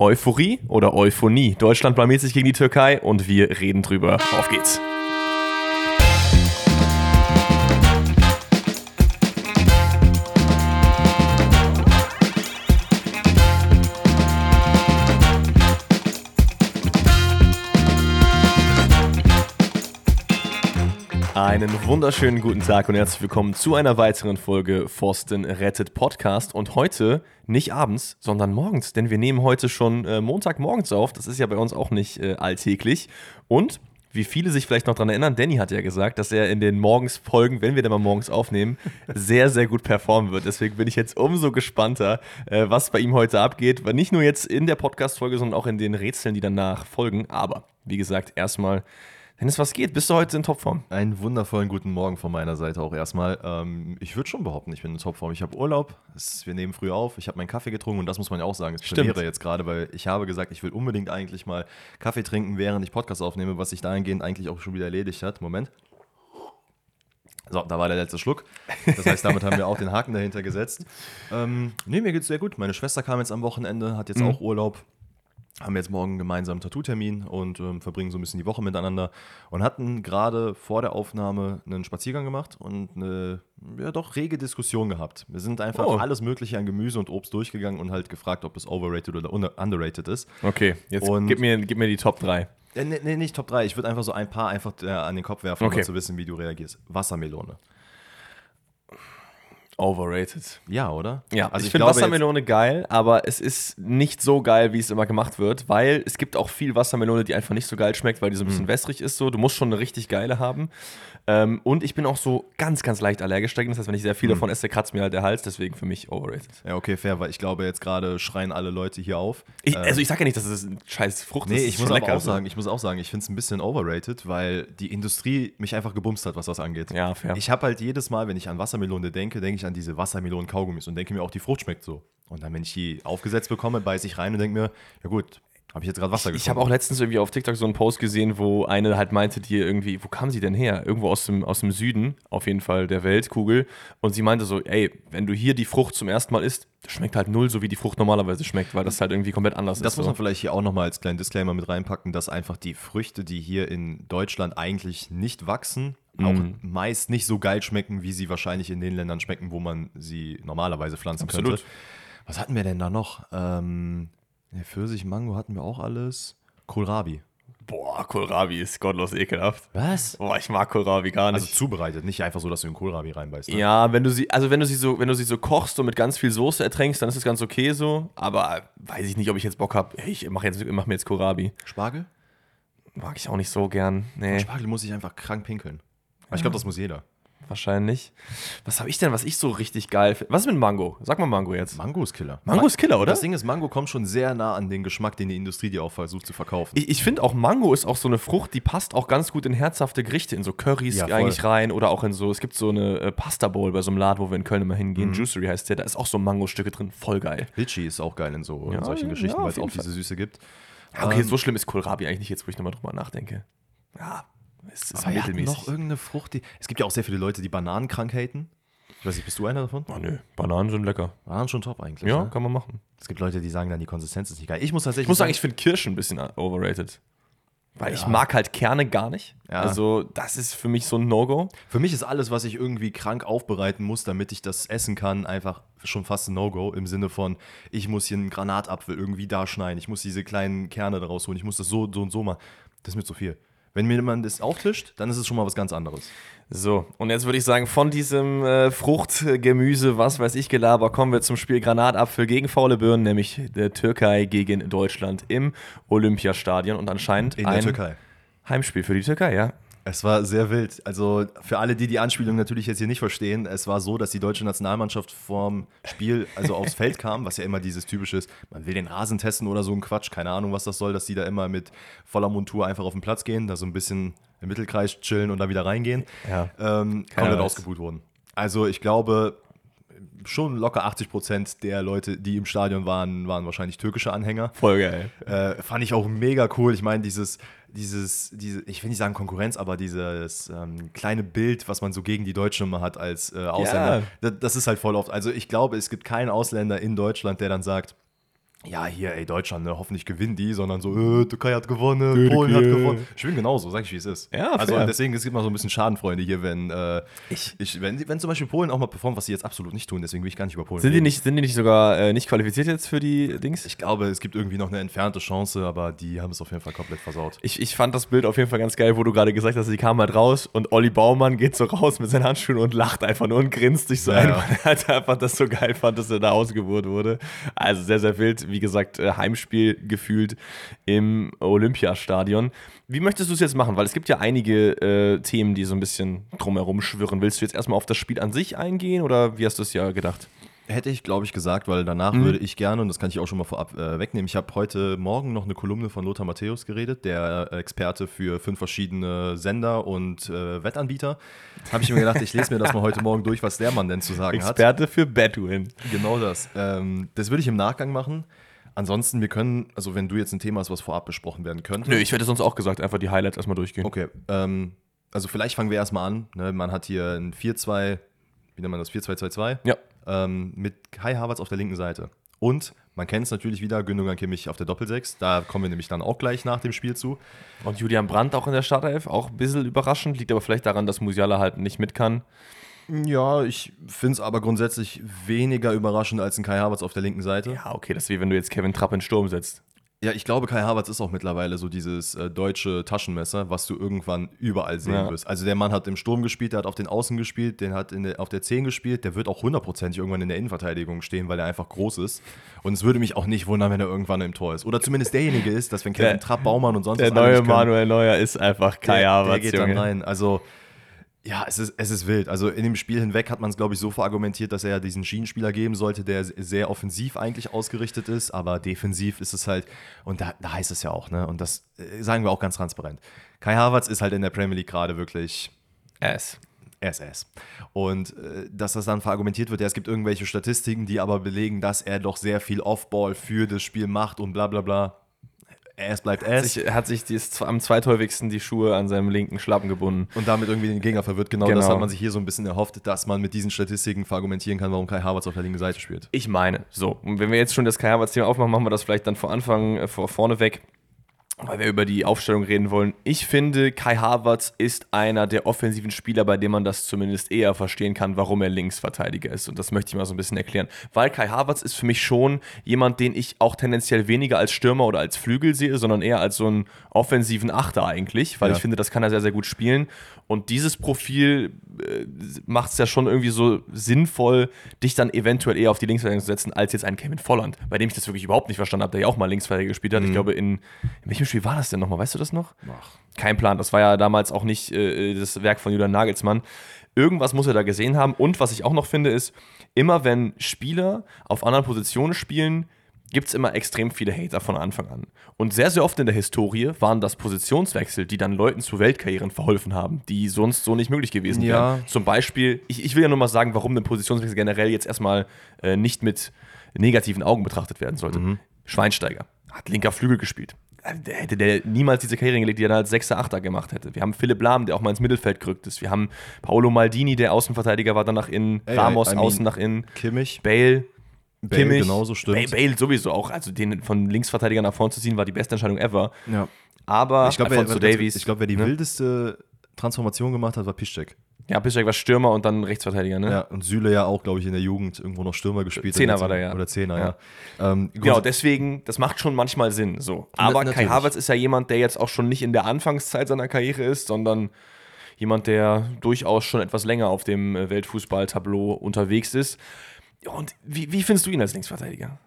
Euphorie oder Euphonie? Deutschland sich gegen die Türkei und wir reden drüber. Auf geht's. Einen wunderschönen guten Tag und herzlich willkommen zu einer weiteren Folge Forsten rettet Podcast. Und heute nicht abends, sondern morgens, denn wir nehmen heute schon äh, Montagmorgens auf. Das ist ja bei uns auch nicht äh, alltäglich. Und wie viele sich vielleicht noch daran erinnern, Danny hat ja gesagt, dass er in den Morgensfolgen, wenn wir dann mal morgens aufnehmen, sehr, sehr gut performen wird. Deswegen bin ich jetzt umso gespannter, äh, was bei ihm heute abgeht. Weil nicht nur jetzt in der Podcast-Folge, sondern auch in den Rätseln, die danach folgen. Aber wie gesagt, erstmal Dennis, was geht? Bist du heute in Topform? Einen wundervollen guten Morgen von meiner Seite auch erstmal. Ähm, ich würde schon behaupten, ich bin in Topform. Ich habe Urlaub, es, wir nehmen früh auf, ich habe meinen Kaffee getrunken und das muss man ja auch sagen, es Premiere jetzt gerade, weil ich habe gesagt, ich will unbedingt eigentlich mal Kaffee trinken, während ich Podcast aufnehme, was sich dahingehend eigentlich auch schon wieder erledigt hat. Moment. So, da war der letzte Schluck. Das heißt, damit haben wir auch den Haken dahinter gesetzt. Ähm, nee, mir geht's sehr gut. Meine Schwester kam jetzt am Wochenende, hat jetzt mhm. auch Urlaub haben jetzt morgen einen gemeinsamen Tattoo-Termin und ähm, verbringen so ein bisschen die Woche miteinander und hatten gerade vor der Aufnahme einen Spaziergang gemacht und eine ja doch rege Diskussion gehabt. Wir sind einfach oh. alles Mögliche an Gemüse und Obst durchgegangen und halt gefragt, ob es overrated oder underrated ist. Okay, jetzt und gib, mir, gib mir die Top 3. Äh, nee, nee, nicht Top 3. Ich würde einfach so ein paar einfach äh, an den Kopf werfen, okay. um zu wissen, wie du reagierst. Wassermelone. Overrated. Ja, oder? Ja, also ich, ich finde Wassermelone geil, aber es ist nicht so geil, wie es immer gemacht wird, weil es gibt auch viel Wassermelone, die einfach nicht so geil schmeckt, weil die so ein bisschen mhm. wässrig ist. So. Du musst schon eine richtig geile haben. Ähm, und ich bin auch so ganz, ganz leicht allergisch dagegen. Das heißt, wenn ich sehr viel mhm. davon esse, kratzt mir halt der Hals. Deswegen für mich overrated. Ja, okay, fair, weil ich glaube, jetzt gerade schreien alle Leute hier auf. Ich, ähm, also ich sage ja nicht, dass es ein scheiß Frucht nee, ist. Nee, ich muss aber auch sagen, ich muss auch sagen, ich finde es ein bisschen overrated, weil die Industrie mich einfach gebumst hat, was das angeht. Ja, fair. Ich habe halt jedes Mal, wenn ich an Wassermelone denke, denke ich an diese Wassermelonen Kaugummis und denke mir auch, die Frucht schmeckt so. Und dann, wenn ich die aufgesetzt bekomme, beiße ich rein und denke mir, ja gut, habe ich jetzt gerade Wasser getrunken. Ich habe auch letztens irgendwie auf TikTok so einen Post gesehen, wo eine halt meinte, die irgendwie, wo kam sie denn her? Irgendwo aus dem, aus dem Süden, auf jeden Fall der Weltkugel. Und sie meinte so, ey, wenn du hier die Frucht zum ersten Mal isst, schmeckt halt null so, wie die Frucht normalerweise schmeckt, weil das halt irgendwie komplett anders das ist. Das muss man so. vielleicht hier auch nochmal als kleinen Disclaimer mit reinpacken, dass einfach die Früchte, die hier in Deutschland eigentlich nicht wachsen, auch mhm. meist nicht so geil schmecken, wie sie wahrscheinlich in den Ländern schmecken, wo man sie normalerweise pflanzen Absolut. könnte. Was hatten wir denn da noch? Ähm, Pfirsich, Mango hatten wir auch alles. Kohlrabi. Boah, Kohlrabi ist gottlos ekelhaft. Was? Boah, ich mag Kohlrabi gar nicht. Also zubereitet, nicht einfach so, dass du in Kohlrabi reinbeißt. Ne? Ja, wenn du sie, also wenn du sie so, wenn du sie so kochst und mit ganz viel Soße ertränkst, dann ist das ganz okay so. Aber weiß ich nicht, ob ich jetzt Bock habe. Ich mach, jetzt, mach mir jetzt Kohlrabi. Spargel? Mag ich auch nicht so gern. Nee. Spargel muss ich einfach krank pinkeln. Ja. Ich glaube, das muss jeder wahrscheinlich. Was habe ich denn, was ich so richtig geil finde? Was ist mit Mango? Sag mal Mango jetzt. Mango ist Killer. Mango ist Killer, oder? Das Ding ist, Mango kommt schon sehr nah an den Geschmack, den die Industrie dir auch versucht zu verkaufen. Ich, ich finde auch, Mango ist auch so eine Frucht, die passt auch ganz gut in herzhafte Gerichte, in so Currys ja, eigentlich rein oder auch in so, es gibt so eine äh, Pasta Bowl bei so einem Laden, wo wir in Köln immer hingehen. Mhm. Juicery heißt der, da ist auch so Mango-Stücke drin, voll geil. Litchi ist auch geil in so ja, in solchen Geschichten, weil es auch diese Süße gibt. Ja, okay, ähm, so schlimm ist Kohlrabi eigentlich nicht jetzt, wo ich nochmal drüber nachdenke. Ja, es ist Aber mittelmäßig. noch irgendeine Frucht, die. Es gibt ja auch sehr viele Leute, die Bananen krank haten. Ich weiß nicht, bist du einer davon? Oh nö, Bananen sind lecker. Bananen schon top eigentlich. Ja, ne? kann man machen. Es gibt Leute, die sagen dann, die Konsistenz ist nicht geil. Ich muss tatsächlich. Ich muss sagen, ich finde Kirschen ein bisschen overrated. Weil ja. ich mag halt Kerne gar nicht. Ja. Also, das ist für mich so ein No-Go. Für mich ist alles, was ich irgendwie krank aufbereiten muss, damit ich das essen kann, einfach schon fast ein No-Go. Im Sinne von, ich muss hier einen Granatapfel irgendwie da schneiden, ich muss diese kleinen Kerne daraus holen, ich muss das so, so und so machen. Das ist mir zu viel. Wenn mir jemand das auftischt, dann ist es schon mal was ganz anderes. So, und jetzt würde ich sagen, von diesem äh, Frucht, Gemüse, was weiß ich, Gelaber, kommen wir zum Spiel Granatapfel gegen faule Birnen, nämlich der Türkei gegen Deutschland im Olympiastadion und anscheinend In ein Türkei. Heimspiel für die Türkei, ja. Es war sehr wild. Also für alle, die die Anspielung natürlich jetzt hier nicht verstehen, es war so, dass die deutsche Nationalmannschaft vorm Spiel also aufs Feld kam, was ja immer dieses typische ist, man will den Rasen testen oder so ein Quatsch, keine Ahnung, was das soll, dass die da immer mit voller Montur einfach auf den Platz gehen, da so ein bisschen im Mittelkreis chillen und da wieder reingehen. Ja. Ähm, komplett ausgebucht wurden. Also ich glaube, schon locker 80 Prozent der Leute, die im Stadion waren, waren wahrscheinlich türkische Anhänger. Voll geil. Äh, fand ich auch mega cool. Ich meine, dieses dieses, diese, ich will nicht sagen Konkurrenz, aber dieses ähm, kleine Bild, was man so gegen die Deutschen immer hat als äh, Ausländer, ja. das, das, ist halt voll oft. Also ich glaube, es gibt keinen Ausländer in Deutschland, der dann sagt, ja, hier, ey, Deutschland, ne, hoffentlich gewinnen die, sondern so, äh, Türkei hat gewonnen, Türkei. Polen hat gewonnen. Ich bin genauso, sag ich, wie es ist. Ja, also fair. deswegen, es gibt mal so ein bisschen Schadenfreunde hier, wenn, äh, Ich- ich, wenn, wenn zum Beispiel Polen auch mal performt, was sie jetzt absolut nicht tun, deswegen will ich gar nicht über Polen Sind die reden. nicht, sind die nicht sogar äh, nicht qualifiziert jetzt für die Dings? Ich glaube, es gibt irgendwie noch eine entfernte Chance, aber die haben es auf jeden Fall komplett versaut. Ich, ich fand das Bild auf jeden Fall ganz geil, wo du gerade gesagt hast, sie kam halt raus und Olli Baumann geht so raus mit seinen Handschuhen und lacht einfach nur und grinst sich so Ja, ein, ja. weil er halt einfach das so geil fand, dass er da ausgebucht wurde. Also sehr, sehr wild. Wie gesagt, äh, Heimspiel gefühlt im Olympiastadion. Wie möchtest du es jetzt machen? Weil es gibt ja einige äh, Themen, die so ein bisschen drumherum schwirren. Willst du jetzt erstmal auf das Spiel an sich eingehen oder wie hast du es ja gedacht? Hätte ich, glaube ich, gesagt, weil danach Mhm. würde ich gerne, und das kann ich auch schon mal vorab äh, wegnehmen, ich habe heute Morgen noch eine Kolumne von Lothar Matthäus geredet, der Experte für fünf verschiedene Sender und äh, Wettanbieter. Habe ich mir gedacht, ich lese mir das mal heute Morgen durch, was der Mann denn zu sagen hat. Experte für Bedouin. Genau das. Ähm, das würde ich im Nachgang machen. Ansonsten, wir können, also wenn du jetzt ein Thema hast, was vorab besprochen werden könnte. Nö, ich hätte sonst auch gesagt, einfach die Highlights erstmal durchgehen. Okay, ähm, also vielleicht fangen wir erstmal an. Ne? Man hat hier ein 4-2, wie nennt man das? 4-2-2-2 Ja. Ähm, mit Kai Havertz auf der linken Seite. Und man kennt es natürlich wieder, Gündogan Kimmich auf der Doppelsechs. Da kommen wir nämlich dann auch gleich nach dem Spiel zu. Und Julian Brandt auch in der Startelf, auch ein bisschen überraschend, liegt aber vielleicht daran, dass Musiala halt nicht mit kann. Ja, ich finde es aber grundsätzlich weniger überraschend als ein Kai Havertz auf der linken Seite. Ja, okay, das ist wie wenn du jetzt Kevin Trapp in Sturm setzt. Ja, ich glaube, Kai Havertz ist auch mittlerweile so dieses äh, deutsche Taschenmesser, was du irgendwann überall sehen Ja. wirst. Also der Mann hat im Sturm gespielt, der hat auf den Außen gespielt, der hat der, auf der 10 gespielt, der wird auch hundertprozentig irgendwann in der Innenverteidigung stehen, weil er einfach groß ist. Und es würde mich auch nicht wundern, wenn er irgendwann im Tor ist. Oder zumindest derjenige ist, dass wenn Kevin Der- Trapp, Baumann und sonst Der was alle neue können, Manuel Neuer ist einfach Kai der, Havertz, der geht Junge. dann rein. Also, ja, es ist, es ist wild. Also in dem Spiel hinweg hat man es, glaube ich, so verargumentiert, dass er ja diesen Schienenspieler geben sollte, der sehr offensiv eigentlich ausgerichtet ist, aber defensiv ist es halt, und da, da heißt es ja auch, ne? Und das äh, sagen wir auch ganz transparent. Kai Havertz ist halt in der Premier League gerade wirklich Ass. SS. Und äh, dass das dann verargumentiert wird, ja, es gibt irgendwelche Statistiken, die aber belegen, dass er doch sehr viel Offball für das Spiel macht und bla bla bla. Es bleibt es. Sich, er hat sich dies, am zweithäufigsten die Schuhe an seinem linken Schlappen gebunden. und damit irgendwie den Gegner verwirrt. Genau, Genau. das hat man sich hier so ein bisschen erhofft, dass man mit diesen Statistiken verargumentieren kann, warum Kai Havertz auf der linken Seite spielt. Ich meine, so, und wenn wir jetzt schon das Kai Havertz-Thema aufmachen, machen wir das vielleicht dann vor Anfang, äh, vor, vorne weg, weil wir über die Aufstellung reden wollen. Ich finde, Kai Havertz ist einer der offensiven Spieler, bei dem man das zumindest eher verstehen kann, warum er Linksverteidiger ist. Und das möchte ich mal so ein bisschen erklären. Weil Kai Havertz ist für mich schon jemand, den ich auch tendenziell weniger als Stürmer oder als Flügel sehe, sondern eher als so einen offensiven Achter eigentlich, weil Ja. ich finde, das kann er sehr, sehr gut spielen. Und dieses Profil äh, macht es ja schon irgendwie so sinnvoll, dich dann eventuell eher auf die Linksverteidigung zu setzen, als jetzt einen Kevin Volland, bei dem ich das wirklich überhaupt nicht verstanden habe, der ja auch mal Linksverteidiger gespielt hat. Ich glaube, in, in welchem Spiel war das denn nochmal? Weißt du das noch? Kein Plan. Das war ja damals auch nicht äh, das Werk von Julian Nagelsmann. Irgendwas muss er da gesehen haben. Und was ich auch noch finde, ist, immer wenn Spieler auf anderen Positionen spielen, gibt es immer extrem viele Hater von Anfang an. Und sehr, sehr oft in der Historie waren das Positionswechsel, die dann Leuten zu Weltkarrieren verholfen haben, die sonst so nicht möglich gewesen Ja. wären. Zum Beispiel, ich, ich will ja nur mal sagen, warum ein Positionswechsel generell jetzt erstmal äh, nicht mit negativen Augen betrachtet werden sollte. Schweinsteiger hat linker Flügel gespielt. Der hätte der niemals diese Karriere gelegt, die er dann als Sechser, Achter gemacht hätte. Wir haben Philipp Lahm, der auch mal ins Mittelfeld gerückt ist. Wir haben Paolo Maldini, der Außenverteidiger war, dann nach innen. Ey, Ramos I mean, außen nach innen. Kimmich, Bale, Bale Kimmich. genauso, stimmt. Bale, Bale sowieso auch. Also den von Linksverteidiger nach vorne zu ziehen, war die beste Entscheidung ever. Ja. Aber Ich glaube, wer, glaub, wer die ne? wildeste Transformation gemacht hat, war Piszczek. Ja, Piszczek war Stürmer und dann Rechtsverteidiger, ne? Ja, und Süle ja auch, glaube ich, in der Jugend irgendwo noch Stürmer gespielt. Zehner hat. war der, ja. Oder Zehner, Ja. ja. Ähm, Genau, deswegen, das macht schon manchmal Sinn. So. Aber Kai natürlich. Havertz ist ja jemand, der jetzt auch schon nicht in der Anfangszeit seiner Karriere ist, sondern jemand, der durchaus schon etwas länger auf dem äh, Weltfußballtableau unterwegs ist. Und wie, wie findest du ihn als Linksverteidiger?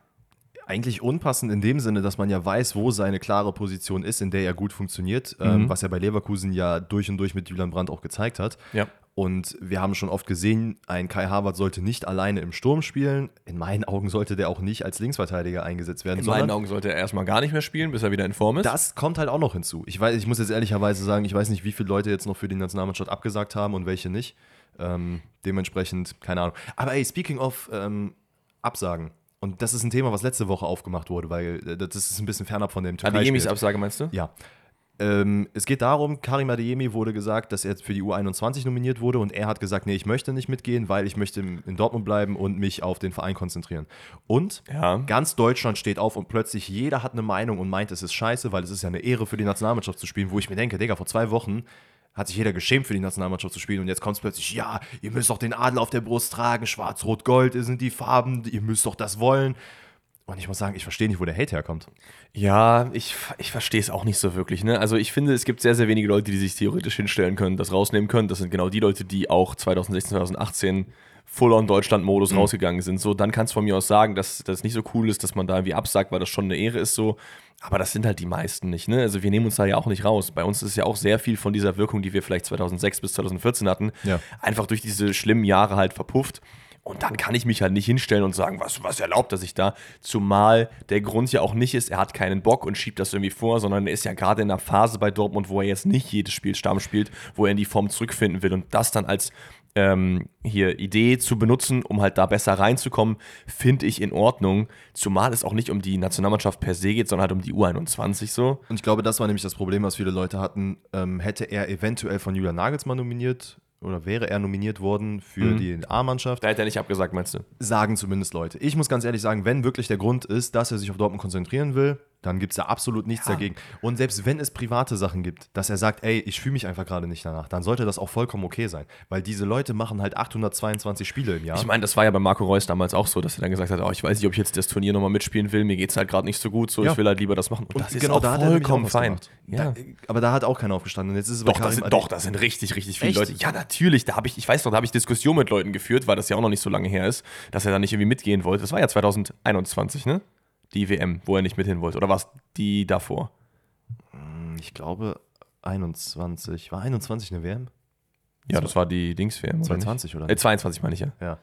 eigentlich unpassend in dem Sinne, dass man ja weiß, wo seine klare Position ist, in der er gut funktioniert, ähm, was er bei Leverkusen ja durch und durch mit Julian Brandt auch gezeigt hat. Ja. Und wir haben schon oft gesehen, ein Kai Havertz sollte nicht alleine im Sturm spielen. In meinen Augen sollte der auch nicht als Linksverteidiger eingesetzt werden. In sondern meinen Augen sollte er erstmal gar nicht mehr spielen, bis er wieder in Form ist. Das kommt halt auch noch hinzu. Ich weiß, ich muss jetzt ehrlicherweise sagen, ich weiß nicht, wie viele Leute jetzt noch für die Nationalmannschaft abgesagt haben und welche nicht. Ähm, dementsprechend, keine Ahnung. Aber ey, speaking of ähm, Absagen. Und das ist ein Thema, was letzte Woche aufgemacht wurde, weil äh, das ist ein bisschen fernab von dem An die Emis Türkei-Spiel. Absage meinst du? Ja. Ähm, es geht darum, Karim Adeyemi wurde gesagt, dass er für die U21 nominiert wurde und er hat gesagt, nee, ich möchte nicht mitgehen, weil ich möchte in Dortmund bleiben und mich auf den Verein konzentrieren. Und ja. ganz Deutschland steht auf und plötzlich jeder hat eine Meinung und meint, es ist scheiße, weil es ist ja eine Ehre für die Nationalmannschaft zu spielen, wo ich mir denke, Digga, vor zwei Wochen hat sich jeder geschämt für die Nationalmannschaft zu spielen und jetzt kommt es plötzlich, ja, ihr müsst doch den Adel auf der Brust tragen, schwarz-rot-gold sind die Farben, ihr müsst doch das wollen. Und ich muss sagen, ich verstehe nicht, wo der Hate herkommt. Ja, ich, ich verstehe es auch nicht so wirklich. Ne? Also ich finde, es gibt sehr, sehr wenige Leute, die sich theoretisch hinstellen können, das rausnehmen können. Das sind genau die Leute, die auch 2016, 2018 Full-on-Deutschland-Modus mhm. rausgegangen sind. So, dann kannst du von mir aus sagen, dass das nicht so cool ist, dass man da irgendwie absagt, weil das schon eine Ehre ist so. Aber das sind halt die meisten nicht. Ne? Also wir nehmen uns da ja auch nicht raus. Bei uns ist ja auch sehr viel von dieser Wirkung, die wir vielleicht 2006 bis 2014 hatten, ja. einfach durch diese schlimmen Jahre halt verpufft. Und dann kann ich mich halt nicht hinstellen und sagen, was, was erlaubt er sich da? Zumal der Grund ja auch nicht ist, er hat keinen Bock und schiebt das irgendwie vor, sondern er ist ja gerade in einer Phase bei Dortmund, wo er jetzt nicht jedes Spiel Stamm spielt, wo er in die Form zurückfinden will. Und das dann als ähm, hier Idee zu benutzen, um halt da besser reinzukommen, finde ich in Ordnung. Zumal es auch nicht um die Nationalmannschaft per se geht, sondern halt um die U21 so. Und ich glaube, das war nämlich das Problem, was viele Leute hatten. Ähm, hätte er eventuell von Julian Nagelsmann nominiert oder wäre er nominiert worden für mhm. die A-Mannschaft. Da hätte er nicht abgesagt, meinst du? Sagen zumindest Leute. Ich muss ganz ehrlich sagen, wenn wirklich der Grund ist, dass er sich auf Dortmund konzentrieren will, dann gibt es da absolut nichts ja. dagegen. Und selbst wenn es private Sachen gibt, dass er sagt, ey, ich fühle mich einfach gerade nicht danach, dann sollte das auch vollkommen okay sein. Weil diese Leute machen halt 822 Spiele im Jahr. Ich meine, das war ja bei Marco Reus damals auch so, dass er dann gesagt hat, oh, ich weiß nicht, ob ich jetzt das Turnier nochmal mitspielen will, mir geht es halt gerade nicht so gut, so ja. ich will halt lieber das machen. Und, Und das ist genau auch da vollkommen fein. Ja. Da, aber da hat auch keiner aufgestanden. Und jetzt ist es doch, das sind, doch, das sind richtig, richtig viele Echt? Leute. Ja, natürlich. Da habe ich, ich weiß noch, da habe ich Diskussionen mit Leuten geführt, weil das ja auch noch nicht so lange her ist, dass er da nicht irgendwie mitgehen wollte. Das war ja 2021, ne? Die WM, wo er nicht mit hin wollte? Oder war es die davor? Hm, ich glaube 21. War 21 eine WM? Ja, das war die Dings-WM. 22 oder? Nicht? Äh, 22 meine ich ja. Ja.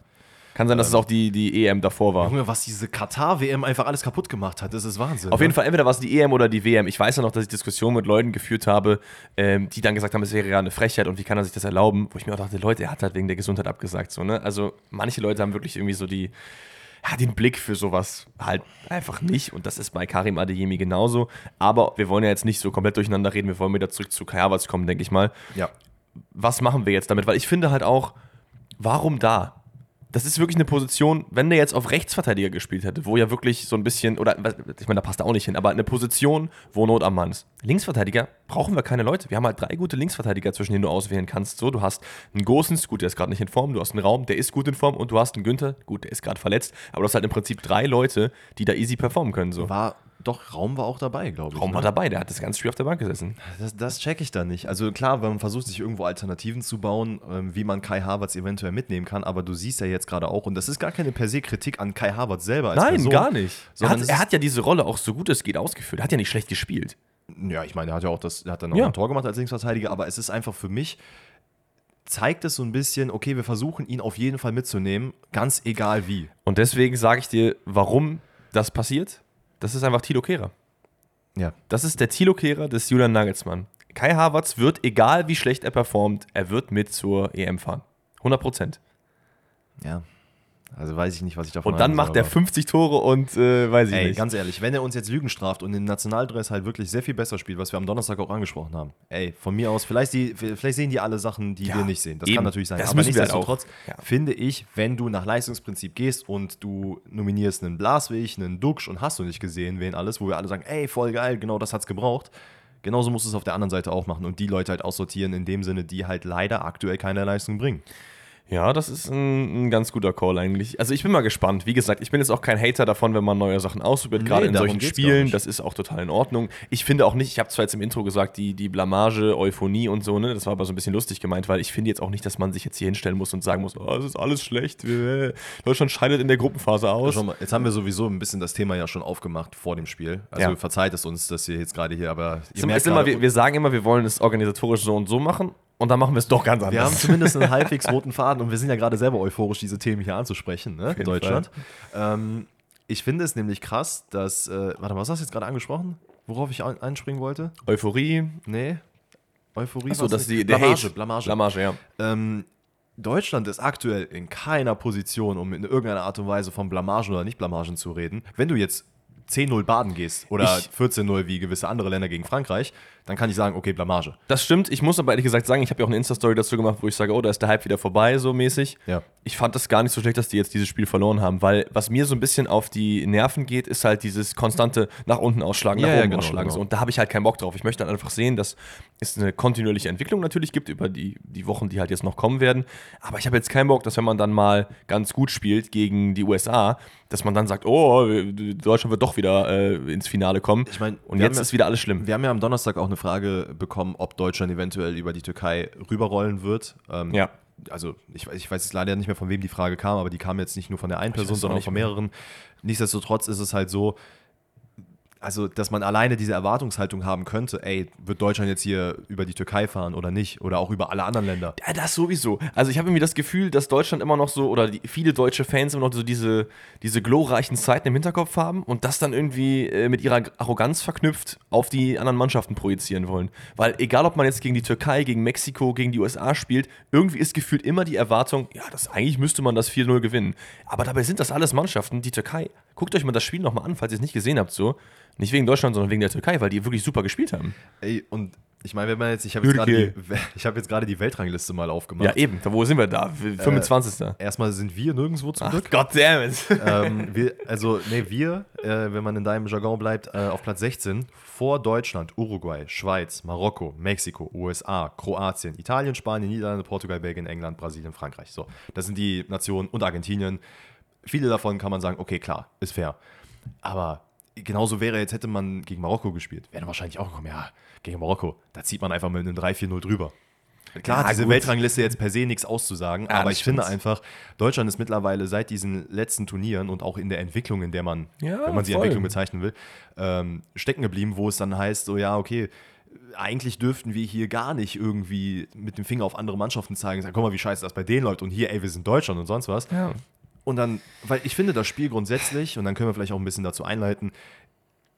Kann sein, dass ähm, es auch die, die EM davor war. Junge, was diese Katar-WM einfach alles kaputt gemacht hat, das ist Wahnsinn. Auf jeden ne? Fall, entweder war es die EM oder die WM. Ich weiß ja noch, dass ich Diskussionen mit Leuten geführt habe, ähm, die dann gesagt haben, es wäre ja eine Frechheit und wie kann er sich das erlauben? Wo ich mir auch dachte, Leute, er hat halt wegen der Gesundheit abgesagt. So, ne? Also manche Leute haben wirklich irgendwie so die, ja, den Blick für sowas halt einfach nicht. Und das ist bei Karim Adeyemi genauso. Aber wir wollen ja jetzt nicht so komplett durcheinander reden. Wir wollen wieder zurück zu Kai Havertz kommen, denke ich mal. Ja. Was machen wir jetzt damit? Weil ich finde halt auch, warum da? Das ist wirklich eine Position, wenn der jetzt auf Rechtsverteidiger gespielt hätte, wo ja wirklich so ein bisschen, oder ich meine, da passt er auch nicht hin, aber eine Position, wo Not am Mann ist. Linksverteidiger brauchen wir keine Leute. Wir haben halt drei gute Linksverteidiger, zwischen denen du auswählen kannst. So, du hast einen Gosens, gut, der ist gerade nicht in Form, du hast einen Raum, der ist gut in Form und du hast einen Günther, gut, der ist gerade verletzt, aber du hast halt im Prinzip drei Leute, die da easy performen können. So. War doch, Raum war auch dabei, glaube ich. Raum ne? war dabei, der hat das ganze Spiel auf der Bank gesessen. Das, das check ich da nicht. Also klar, wenn man versucht, sich irgendwo Alternativen zu bauen, ähm, wie man Kai Havertz eventuell mitnehmen kann, aber du siehst ja jetzt gerade auch, und das ist gar keine per se Kritik an Kai Havertz selber als Nein, Person, gar nicht. Er hat, er hat, ja diese Rolle auch so gut es geht ausgeführt. Er hat ja nicht schlecht gespielt. Ja, ich meine, er hat ja auch das, er hat dann auch ja. ein Tor gemacht als Linksverteidiger, aber es ist einfach für mich, zeigt es so ein bisschen, okay, wir versuchen ihn auf jeden Fall mitzunehmen, ganz egal wie. Und deswegen sage ich dir, warum das passiert. Das ist einfach Tilo Kehrer. Ja. Das ist der Thilo-Kehrer des Julian Nagelsmann. Kai Havertz wird, egal wie schlecht er performt, er wird mit zur EM fahren. 100 Prozent. Ja. Also weiß ich nicht, was ich davon Und dann macht er 50 Tore und äh, weiß ich ey, nicht. Ganz ehrlich, wenn er uns jetzt Lügen straft und den Nationaldress halt wirklich sehr viel besser spielt, was wir am Donnerstag auch angesprochen haben. Ey, von mir aus, vielleicht, die, vielleicht sehen die alle Sachen, die ja, wir nicht sehen. Das eben. kann natürlich sein. Das Aber halt nichtsdestotrotz ja. finde ich, wenn du nach Leistungsprinzip gehst und du nominierst einen Blaswig, einen Duxch und hast du nicht gesehen, wen alles, wo wir alle sagen, ey, voll geil, genau das hat's gebraucht. Genauso musst du es auf der anderen Seite auch machen und die Leute halt aussortieren in dem Sinne, die halt leider aktuell keine Leistung bringen. Ja, das ist ein, ein, ganz guter Call eigentlich. Also ich bin mal gespannt. Wie gesagt, ich bin jetzt auch kein Hater davon, wenn man neue Sachen ausprobiert, nee, gerade in solchen Spielen. Das ist auch total in Ordnung. Ich finde auch nicht, ich habe zwar jetzt im Intro gesagt, die, die Blamage, Euphonie und so, ne, das war aber so ein bisschen lustig gemeint, weil ich finde jetzt auch nicht, dass man sich jetzt hier hinstellen muss und sagen muss, oh, es ist alles schlecht. Deutschland scheidet in der Gruppenphase aus. Ja, mal, jetzt haben wir sowieso ein bisschen das Thema ja schon aufgemacht vor dem Spiel. Also ja. verzeiht es uns, dass ihr jetzt gerade hier, aber ihr merkt immer, wir, wir sagen immer, wir wollen es organisatorisch so und so machen und dann machen wir es doch ganz anders. Wir haben zumindest einen halbwegs roten Faden und wir sind ja gerade selber euphorisch, diese Themen hier anzusprechen, ne? in Deutschland. Ähm, ich finde es nämlich krass, dass. Äh, warte mal, was hast du jetzt gerade angesprochen? Worauf ich ein einspringen wollte? Euphorie. Nee. Euphorie. Achso, das ist die Blamage, Blamage. Blamage, ja. Ähm, Deutschland ist aktuell in keiner Position, um in irgendeiner Art und Weise von Blamagen oder nicht Blamagen zu reden. Wenn du jetzt 10-0 baden gehst oder 14-0 wie gewisse andere Länder gegen Frankreich, dann kann ich sagen, okay, Blamage. Das stimmt. Ich muss aber ehrlich gesagt sagen, ich habe ja auch eine Insta-Story dazu gemacht, wo ich sage, oh, da ist der Hype wieder vorbei, so mäßig. Ja. Ich fand das gar nicht so schlecht, dass die jetzt dieses Spiel verloren haben, weil was mir so ein bisschen auf die Nerven geht, ist halt dieses konstante nach unten ausschlagen, nach Ja, ja, oben genau, ausschlagen. genau. So. Und da habe ich halt keinen Bock drauf. Ich möchte halt einfach sehen, dass es eine kontinuierliche Entwicklung natürlich gibt über die, die Wochen, die halt jetzt noch kommen werden. Aber ich habe jetzt keinen Bock, dass wenn man dann mal ganz gut spielt gegen die USA, dass man dann sagt, oh, Deutschland wird doch wieder äh, ins Finale kommen. Ich mein, und jetzt ja- ist wieder alles schlimm. Wir haben ja am Donnerstag auch eine Frage bekommen, ob Deutschland eventuell über die Türkei rüberrollen wird. Ähm, Ja. Also ich, weiß- ich weiß jetzt leider nicht mehr, von wem die Frage kam, aber die kam jetzt nicht nur von der einen Person, auch sondern nicht von mehr. mehreren. Nichtsdestotrotz ist es halt so, also dass man alleine diese Erwartungshaltung haben könnte, ey, wird Deutschland jetzt hier über die Türkei fahren oder nicht? Oder auch über alle anderen Länder. Ja, das sowieso. Also ich habe irgendwie das Gefühl, dass Deutschland immer noch so, oder die, viele deutsche Fans immer noch so diese, diese glorreichen Zeiten im Hinterkopf haben und das dann irgendwie äh, mit ihrer Arroganz verknüpft auf die anderen Mannschaften projizieren wollen. Weil egal, ob man jetzt gegen die Türkei, gegen Mexiko, gegen die USA spielt, irgendwie ist gefühlt immer die Erwartung, ja, das, eigentlich müsste man das 4-0 gewinnen. Aber dabei sind das alles Mannschaften. Die Türkei, guckt euch mal das Spiel nochmal an, falls ihr es nicht gesehen habt, so. Nicht wegen Deutschland, sondern wegen der Türkei, weil die wirklich super gespielt haben. Ey, und ich meine, wenn man jetzt, ich habe jetzt gerade die, hab jetzt die Weltrangliste mal aufgemacht. Ja, eben. Wo sind wir da? 25. Erstmal sind wir nirgendwo zum Ach, Glück. goddammit. ähm, wir, also, nee, wir, äh, wenn man in deinem Jargon bleibt, äh, auf Platz 16 vor Deutschland, Uruguay, Schweiz, Marokko, Mexiko, USA, Kroatien, Italien, Spanien, Niederlande, Portugal, Belgien, England, Brasilien, Frankreich. So, das sind die Nationen und Argentinien. Viele davon kann man sagen, okay, klar, ist fair. Aber genauso wäre jetzt, hätte man gegen Marokko gespielt, wäre wahrscheinlich auch gekommen, ja, gegen Marokko, da zieht man einfach mit einem 3-4-0 drüber. Klar, Ja, diese gut. Weltrangliste jetzt per se nichts auszusagen, Ja, aber ich finde einfach, Deutschland ist mittlerweile seit diesen letzten Turnieren und auch in der Entwicklung, in der man, Ja, wenn man sie voll. Entwicklung bezeichnen will, ähm, stecken geblieben, wo es dann heißt, so ja, okay, eigentlich dürften wir hier gar nicht irgendwie mit dem Finger auf andere Mannschaften zeigen, sagen, guck mal, wie scheiße das bei denen läuft und hier, ey, wir sind Deutschland und sonst was. Ja. Und dann, weil ich finde, das Spiel grundsätzlich, und dann können wir vielleicht auch ein bisschen dazu einleiten,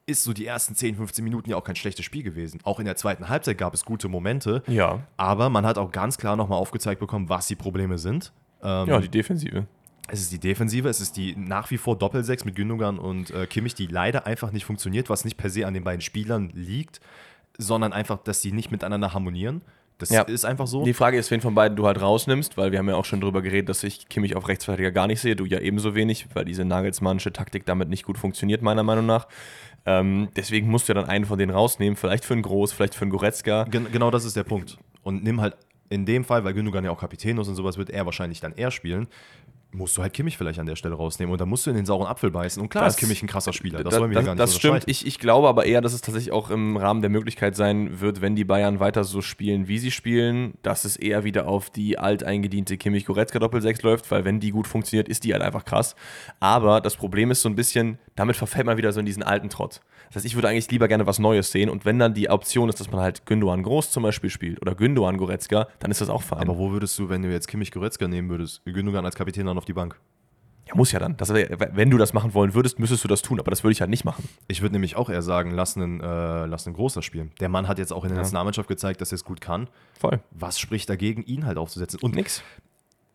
ist so die ersten 10, 15 Minuten ja auch kein schlechtes Spiel gewesen. Auch in der zweiten Halbzeit gab es gute Momente, Ja. aber man hat auch ganz klar nochmal aufgezeigt bekommen, was die Probleme sind. Ähm, Ja, die Defensive. es ist die Defensive, es ist die nach wie vor Doppelsechs mit Gündogan und äh, Kimmich, die leider einfach nicht funktioniert, was nicht per se an den beiden Spielern liegt, sondern einfach, dass die nicht miteinander harmonieren. Das Ja. ist einfach so. Die Frage ist, wen von beiden du halt rausnimmst, weil wir haben ja auch schon drüber geredet, dass ich Kimmich auf Rechtsverteidiger gar nicht sehe, du ja ebenso wenig, weil diese Nagelsmannsche Taktik damit nicht gut funktioniert, meiner Meinung nach. Ähm, deswegen musst du ja dann einen von denen rausnehmen, vielleicht für einen Groß, vielleicht für einen Goretzka. Gen genau das ist der Punkt. Und nimm halt in dem Fall, weil Gündogan ja auch Kapitän ist und sowas, wird er wahrscheinlich dann eher spielen, musst du halt Kimmich vielleicht an der Stelle rausnehmen. Und dann musst du in den sauren Apfel beißen. Und klar Das- ist Kimmich ein krasser Spieler. Das Da- wollen wir hier gar nicht das stimmt. Ich, ich glaube aber eher, dass es tatsächlich auch im Rahmen der Möglichkeit sein wird, wenn die Bayern weiter so spielen, wie sie spielen, dass es eher wieder auf die alteingediente Kimmich-Goretzka-Doppel-6 läuft, weil wenn die gut funktioniert, ist die halt einfach krass. Aber das Problem ist so ein bisschen, damit verfällt man wieder so in diesen alten Trott. Das heißt, ich würde eigentlich lieber gerne was Neues sehen und wenn dann die Option ist, dass man halt Gündogan Groß zum Beispiel spielt oder Gündogan Goretzka, dann ist das auch fein. Aber wo würdest du, wenn du jetzt Kimmich Goretzka nehmen würdest, Gündogan als Kapitän dann auf die Bank? ja, muss ja dann. Das wenn du das machen wollen würdest, müsstest du das tun, aber das würde ich halt nicht machen. Ich würde nämlich auch eher sagen, lass einen, äh, lass einen Großer spielen. Der Mann hat jetzt auch in der Ja. Nationalmannschaft gezeigt, dass er es gut kann. Voll. Was spricht dagegen, ihn halt aufzusetzen? Und Nix.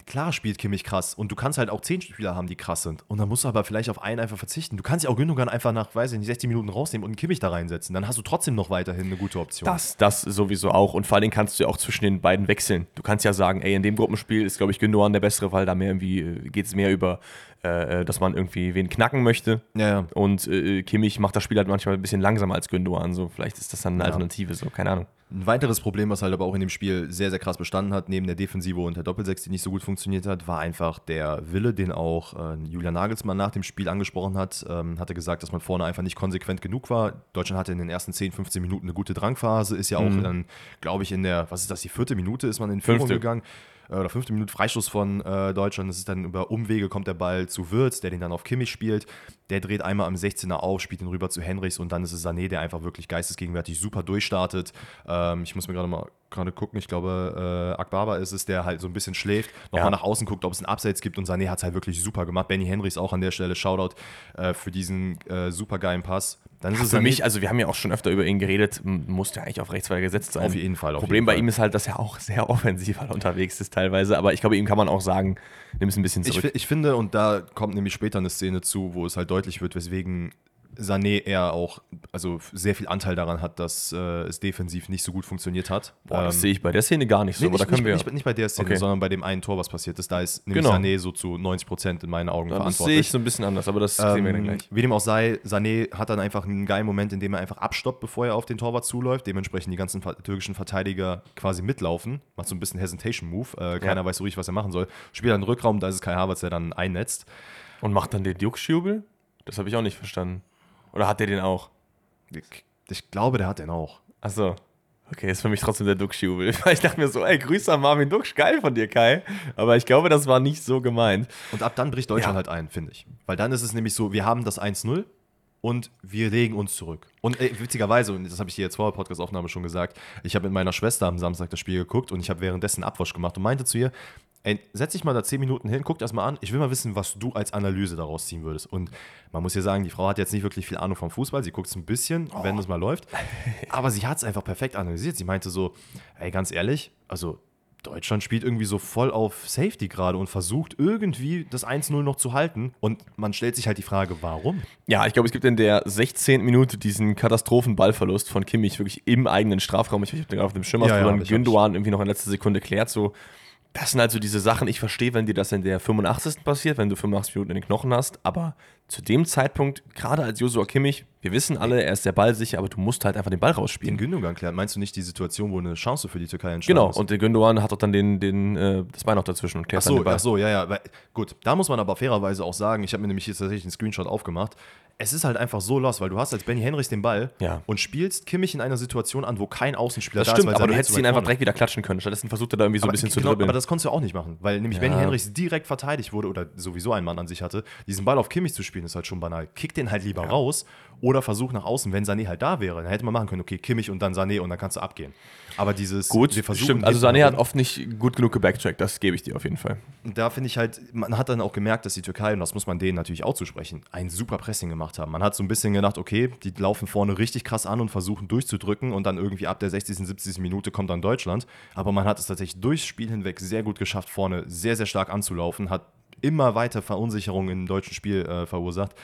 Klar spielt Kimmich krass. Und du kannst halt auch zehn Spieler haben, die krass sind. Und dann musst du aber vielleicht auf einen einfach verzichten. Du kannst ja auch Gündogan einfach nach, weiß ich nicht, 60 Minuten rausnehmen und einen Kimmich da reinsetzen. Dann hast du trotzdem noch weiterhin eine gute Option. Das, das sowieso auch. Und vor Dingen kannst du ja auch zwischen den beiden wechseln. Du kannst ja sagen, ey, in dem Gruppenspiel ist, glaube ich, Gündogan der bessere, weil da mehr irgendwie geht es mehr über, äh, dass man irgendwie wen knacken möchte. ja, ja. Und äh, Kimmich macht das Spiel halt manchmal ein bisschen langsamer als Gündogan. So, vielleicht ist das dann eine Ja. Alternative, so, keine Ahnung. Ein weiteres Problem, was halt aber auch in dem Spiel sehr, sehr krass bestanden hat, neben der Defensive und der Doppelsechs, die nicht so gut funktioniert hat, war einfach der Wille, den auch äh, Julian Nagelsmann nach dem Spiel angesprochen hat. Ähm, hatte gesagt, dass man vorne einfach nicht konsequent genug war. Deutschland hatte in den ersten 10, 15 Minuten eine gute Drangphase, ist ja auch Mhm. dann, glaube ich, in der, was ist das, die vierte Minute ist man in Führung Fünfte. gegangen. Äh, Oder fünfte Minute Freistoß von äh, Deutschland. Das ist dann über Umwege kommt der Ball zu Würz, der den dann auf Kimmich spielt. Der dreht einmal am 16er auf, spielt ihn rüber zu Henrichs und dann ist es Sané, der einfach wirklich geistesgegenwärtig super durchstartet. Ähm, ich muss mir gerade mal gerade gucken, ich glaube, äh, Akbaba ist es, der halt so ein bisschen schläft, nochmal Ja. nach außen guckt, ob es einen Abseits gibt und Sané hat es halt wirklich super gemacht. Benny Henrichs auch an der Stelle, Shoutout äh, für diesen äh, super geilen Pass. Dann ist es Für Sané- mich, also wir haben ja auch schon öfter über ihn geredet, muss der eigentlich auf Rechtsverteidiger gesetzt sein. Auf jeden Fall, auf Problem jeden bei Fall. ihm ist halt, dass er auch sehr offensiv halt unterwegs ist teilweise. Aber ich glaube, ihm kann man auch sagen, nimm es ein bisschen Ich, zurück. fi- ich finde, und da kommt nämlich später eine Szene zu, wo es halt deutlich wird, weswegen Sané eher auch, also sehr viel Anteil daran hat, dass äh, es defensiv nicht so gut funktioniert hat. Boah, das ähm, sehe ich bei der Szene gar nicht so. Nee, nicht, nicht, nicht, nicht, bei der Szene, okay. sondern bei dem einen Tor, was passiert ist. Da ist nämlich genau. Sané so zu 90 Prozent in meinen Augen ja, verantwortlich. Das sehe ich so ein bisschen anders, aber das ähm, sehen wir dann gleich. Wie dem auch sei, Sané hat dann einfach einen geilen Moment, in dem er einfach abstoppt, bevor er auf den Torwart zuläuft. Dementsprechend die ganzen türkischen Verteidiger quasi mitlaufen. Macht so ein bisschen Hesitation-Move. Äh, keiner ja. weiß so richtig, was er machen soll. Spielt dann Rückraum, da ist es Kai Havertz, der dann einnetzt. Und macht dann den Juckschjubel? Das habe ich auch nicht verstanden. Oder hat der den auch? Ich, ich glaube, der hat den auch. Achso. Okay, ist für mich trotzdem der Duxch-Jubel. Ich dachte mir so, ey, Grüße an Marvin Duxch, geil von dir, Kai. Aber ich glaube, das war nicht so gemeint. Und ab dann bricht Deutschland ja. halt ein, finde ich. Weil dann ist es nämlich so, wir haben das 1-0 und wir legen uns zurück. Und ey, witzigerweise, und das habe ich dir jetzt vor der Podcast-Aufnahme schon gesagt, ich habe mit meiner Schwester am Samstag das Spiel geguckt und ich habe währenddessen Abwasch gemacht und meinte zu ihr, ey, setz dich mal da zehn Minuten hin, guck das mal an. Ich will mal wissen, was du als Analyse daraus ziehen würdest. Und man muss ja sagen, die Frau hat jetzt nicht wirklich viel Ahnung vom Fußball. Sie guckt es ein bisschen, oh. wenn es mal läuft. Aber sie hat es einfach perfekt analysiert. Sie meinte so, ey, ganz ehrlich, also Deutschland spielt irgendwie so voll auf Safety gerade und versucht irgendwie das 1-0 noch zu halten. Und man stellt sich halt die Frage, warum? Ja, ich glaube, es gibt in der 16. Minute diesen Katastrophenballverlust von Kimmich wirklich im eigenen Strafraum. Ich habe den gerade auf dem Schimmer, ja, ja, dann Gündogan irgendwie noch in letzter Sekunde klärt so das sind also diese Sachen, ich verstehe, wenn dir das in der 85. passiert, wenn du 85 Minuten in den Knochen hast, aber zu dem Zeitpunkt, gerade als Joshua Kimmich, wir wissen alle, er ist der Ball sicher, aber du musst halt einfach den Ball rausspielen. Den Gündogan klären, meinst du nicht die Situation, wo eine Chance für die Türkei entsteht? Genau, ist? und der Gündogan hat doch dann den, den, äh, das Bein noch dazwischen und klärt ach so, den Ball. Ach so, ja, ja. Gut, da muss man aber fairerweise auch sagen, ich habe mir nämlich jetzt tatsächlich einen Screenshot aufgemacht, es ist halt einfach so los, weil du hast als Benny Henrichs den Ball ja. und spielst Kimmich in einer Situation an, wo kein Außenspieler das da stimmt, ist. aber du hättest ihn einfach direkt wieder klatschen können. Stattdessen versucht er da irgendwie so aber ein bisschen genau, zu dribbeln. Aber das konntest du auch nicht machen, weil nämlich ja. Benny Henrichs direkt verteidigt wurde oder sowieso ein Mann an sich hatte. Diesen Ball auf Kimmich zu spielen, ist halt schon banal. Kick den halt lieber ja. raus oder versuch nach außen, wenn Sané halt da wäre. Dann hätte man machen können, okay, Kimmich und dann Sané und dann kannst du abgehen. Aber dieses, gut, wir versuchen. Stimmt, also Sané hat oft nicht gut genug gebacktrackt, das gebe ich dir auf jeden Fall. Und da finde ich halt, man hat dann auch gemerkt, dass die Türkei, und das muss man denen natürlich auch zusprechen, ein super Pressing gemacht haben. Man hat so ein bisschen gedacht, okay, die laufen vorne richtig krass an und versuchen durchzudrücken und dann irgendwie ab der 60., 70. Minute kommt dann Deutschland. Aber man hat es tatsächlich durchs Spiel hinweg sehr gut geschafft, vorne sehr, sehr stark anzulaufen, hat immer weiter Verunsicherung im deutschen Spiel äh, verursacht.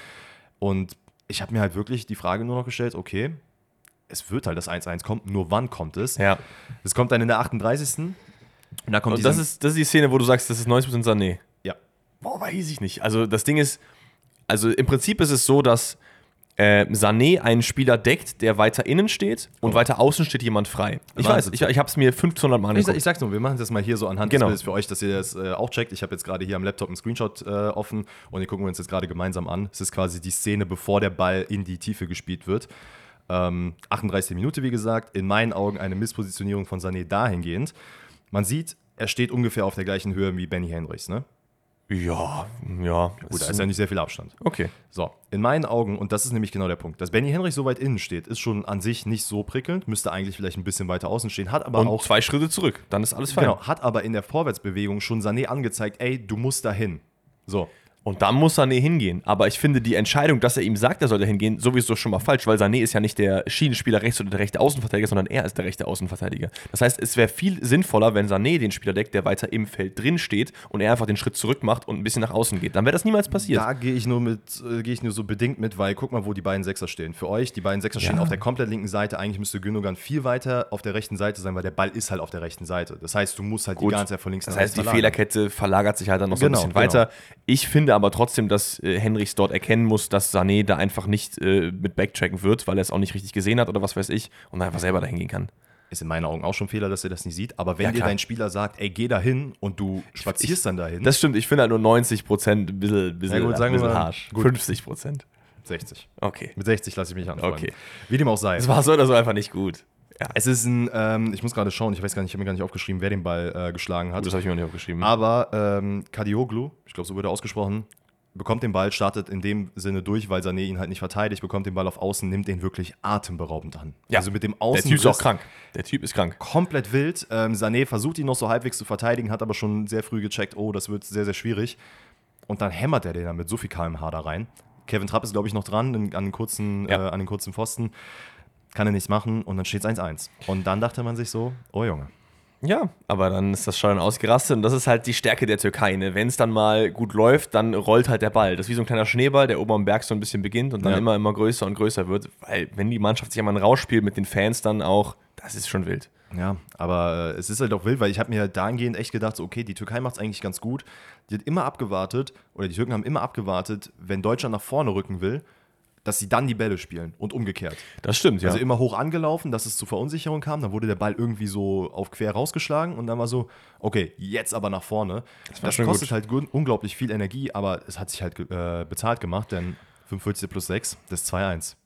Und ich habe mir halt wirklich die Frage nur noch gestellt, okay, es wird halt das 1-1 kommen, nur wann kommt es? Ja. Es kommt dann in der 38. Und da kommt und das, ist, das ist die Szene, wo du sagst, das ist 90% Sané. Ja. Boah, weiß ich nicht. Also das Ding ist, also im Prinzip ist es so, dass äh, Sané einen Spieler deckt, der weiter innen steht und oh. weiter außen steht jemand frei. Ich weiß, ich, ich habe es mir 1500 Mal angeguckt. Ich, ich sag's nur, wir machen das mal hier so anhand genau. des Bildes für euch, dass ihr das äh, auch checkt. Ich habe jetzt gerade hier am Laptop einen Screenshot äh, offen und den gucken wir uns jetzt gerade gemeinsam an. Es ist quasi die Szene, bevor der Ball in die Tiefe gespielt wird. Ähm, 38 Minute, wie gesagt. In meinen Augen eine Misspositionierung von Sané dahingehend. Man sieht, er steht ungefähr auf der gleichen Höhe wie Benny Henrichs, ne? Ja, ja. Gut, da ist ja nicht sehr viel Abstand. Okay. So, in meinen Augen, und das ist nämlich genau der Punkt, dass Benny Henrich so weit innen steht, ist schon an sich nicht so prickelnd, müsste eigentlich vielleicht ein bisschen weiter außen stehen, hat aber und auch. Zwei Schritte zurück, dann ist alles fein. Genau, hat aber in der Vorwärtsbewegung schon Sané angezeigt, ey, du musst dahin. So. Und dann muss Sané hingehen. Aber ich finde die Entscheidung, dass er ihm sagt, er soll da hingehen, sowieso schon mal falsch, weil Sané ist ja nicht der Schienenspieler rechts oder der rechte Außenverteidiger, sondern er ist der rechte Außenverteidiger. Das heißt, es wäre viel sinnvoller, wenn Sané den Spieler deckt, der weiter im Feld drin steht und er einfach den Schritt zurück macht und ein bisschen nach außen geht. Dann wäre das niemals passiert. Da gehe ich nur mit, äh, gehe ich nur so bedingt mit, weil guck mal, wo die beiden Sechser stehen. Für euch, die beiden Sechser ja. stehen auf der komplett linken Seite. Eigentlich müsste Gündogan viel weiter auf der rechten Seite sein, weil der Ball ist halt auf der rechten Seite. Das heißt, du musst halt Gut. die ganze Zeit von links nach rechts. Das heißt, die verlagern. Fehlerkette verlagert sich halt dann noch so genau, ein bisschen weiter. Genau. Ich finde aber trotzdem, dass äh, Henrichs dort erkennen muss, dass Sané da einfach nicht äh, mit backtracken wird, weil er es auch nicht richtig gesehen hat oder was weiß ich und einfach selber dahin gehen kann. Ist in meinen Augen auch schon ein Fehler, dass er das nicht sieht. Aber wenn ja, dir dein Spieler sagt, ey, geh da hin und du spazierst ich, dann dahin. Das stimmt, ich finde halt nur 90 Prozent ein bisschen, bisschen, ja, gut, sagen bisschen wir mal, harsch. Gut. 50 Prozent. 60. Okay. Mit 60 lasse ich mich anfangen. Okay. Wie dem auch sei. Es war so oder so einfach nicht gut. Ja. Es ist ein, ähm, ich muss gerade schauen, ich weiß gar nicht, ich habe mir gar nicht aufgeschrieben, wer den Ball äh, geschlagen hat. Das habe ich mir nicht aufgeschrieben. Aber ähm, Kadioglu, ich glaube, so wurde er ausgesprochen, bekommt den Ball, startet in dem Sinne durch, weil Sané ihn halt nicht verteidigt, bekommt den Ball auf Außen, nimmt den wirklich atemberaubend an. Ja. Also mit dem Außen. Der Typ ist auch krank. Der Typ ist krank. Komplett wild. Ähm, Sané versucht ihn noch so halbwegs zu verteidigen, hat aber schon sehr früh gecheckt, oh, das wird sehr, sehr schwierig. Und dann hämmert er den dann mit so viel kmh da rein. Kevin Trapp ist, glaube ich, noch dran an den kurzen, ja. äh, an den kurzen Pfosten. Kann er nichts machen und dann steht es 1-1. Und dann dachte man sich so, oh Junge. Ja, aber dann ist das schon ausgerastet und das ist halt die Stärke der Türkei. Ne? Wenn es dann mal gut läuft, dann rollt halt der Ball. Das ist wie so ein kleiner Schneeball, der oben am Berg so ein bisschen beginnt und dann ja. immer, immer größer und größer wird. Weil wenn die Mannschaft sich einmal rausspielt mit den Fans dann auch, das ist schon wild. Ja, aber äh, es ist halt auch wild, weil ich habe mir halt dahingehend echt gedacht, so, okay, die Türkei macht es eigentlich ganz gut. Die hat immer abgewartet, oder die Türken haben immer abgewartet, wenn Deutschland nach vorne rücken will, dass sie dann die Bälle spielen und umgekehrt. Das stimmt, ja. Also immer hoch angelaufen, dass es zu Verunsicherung kam, dann wurde der Ball irgendwie so auf quer rausgeschlagen und dann war so, okay, jetzt aber nach vorne. Das, das kostet gut. halt unglaublich viel Energie, aber es hat sich halt äh, bezahlt gemacht, denn 45 plus 6, das ist 2-1.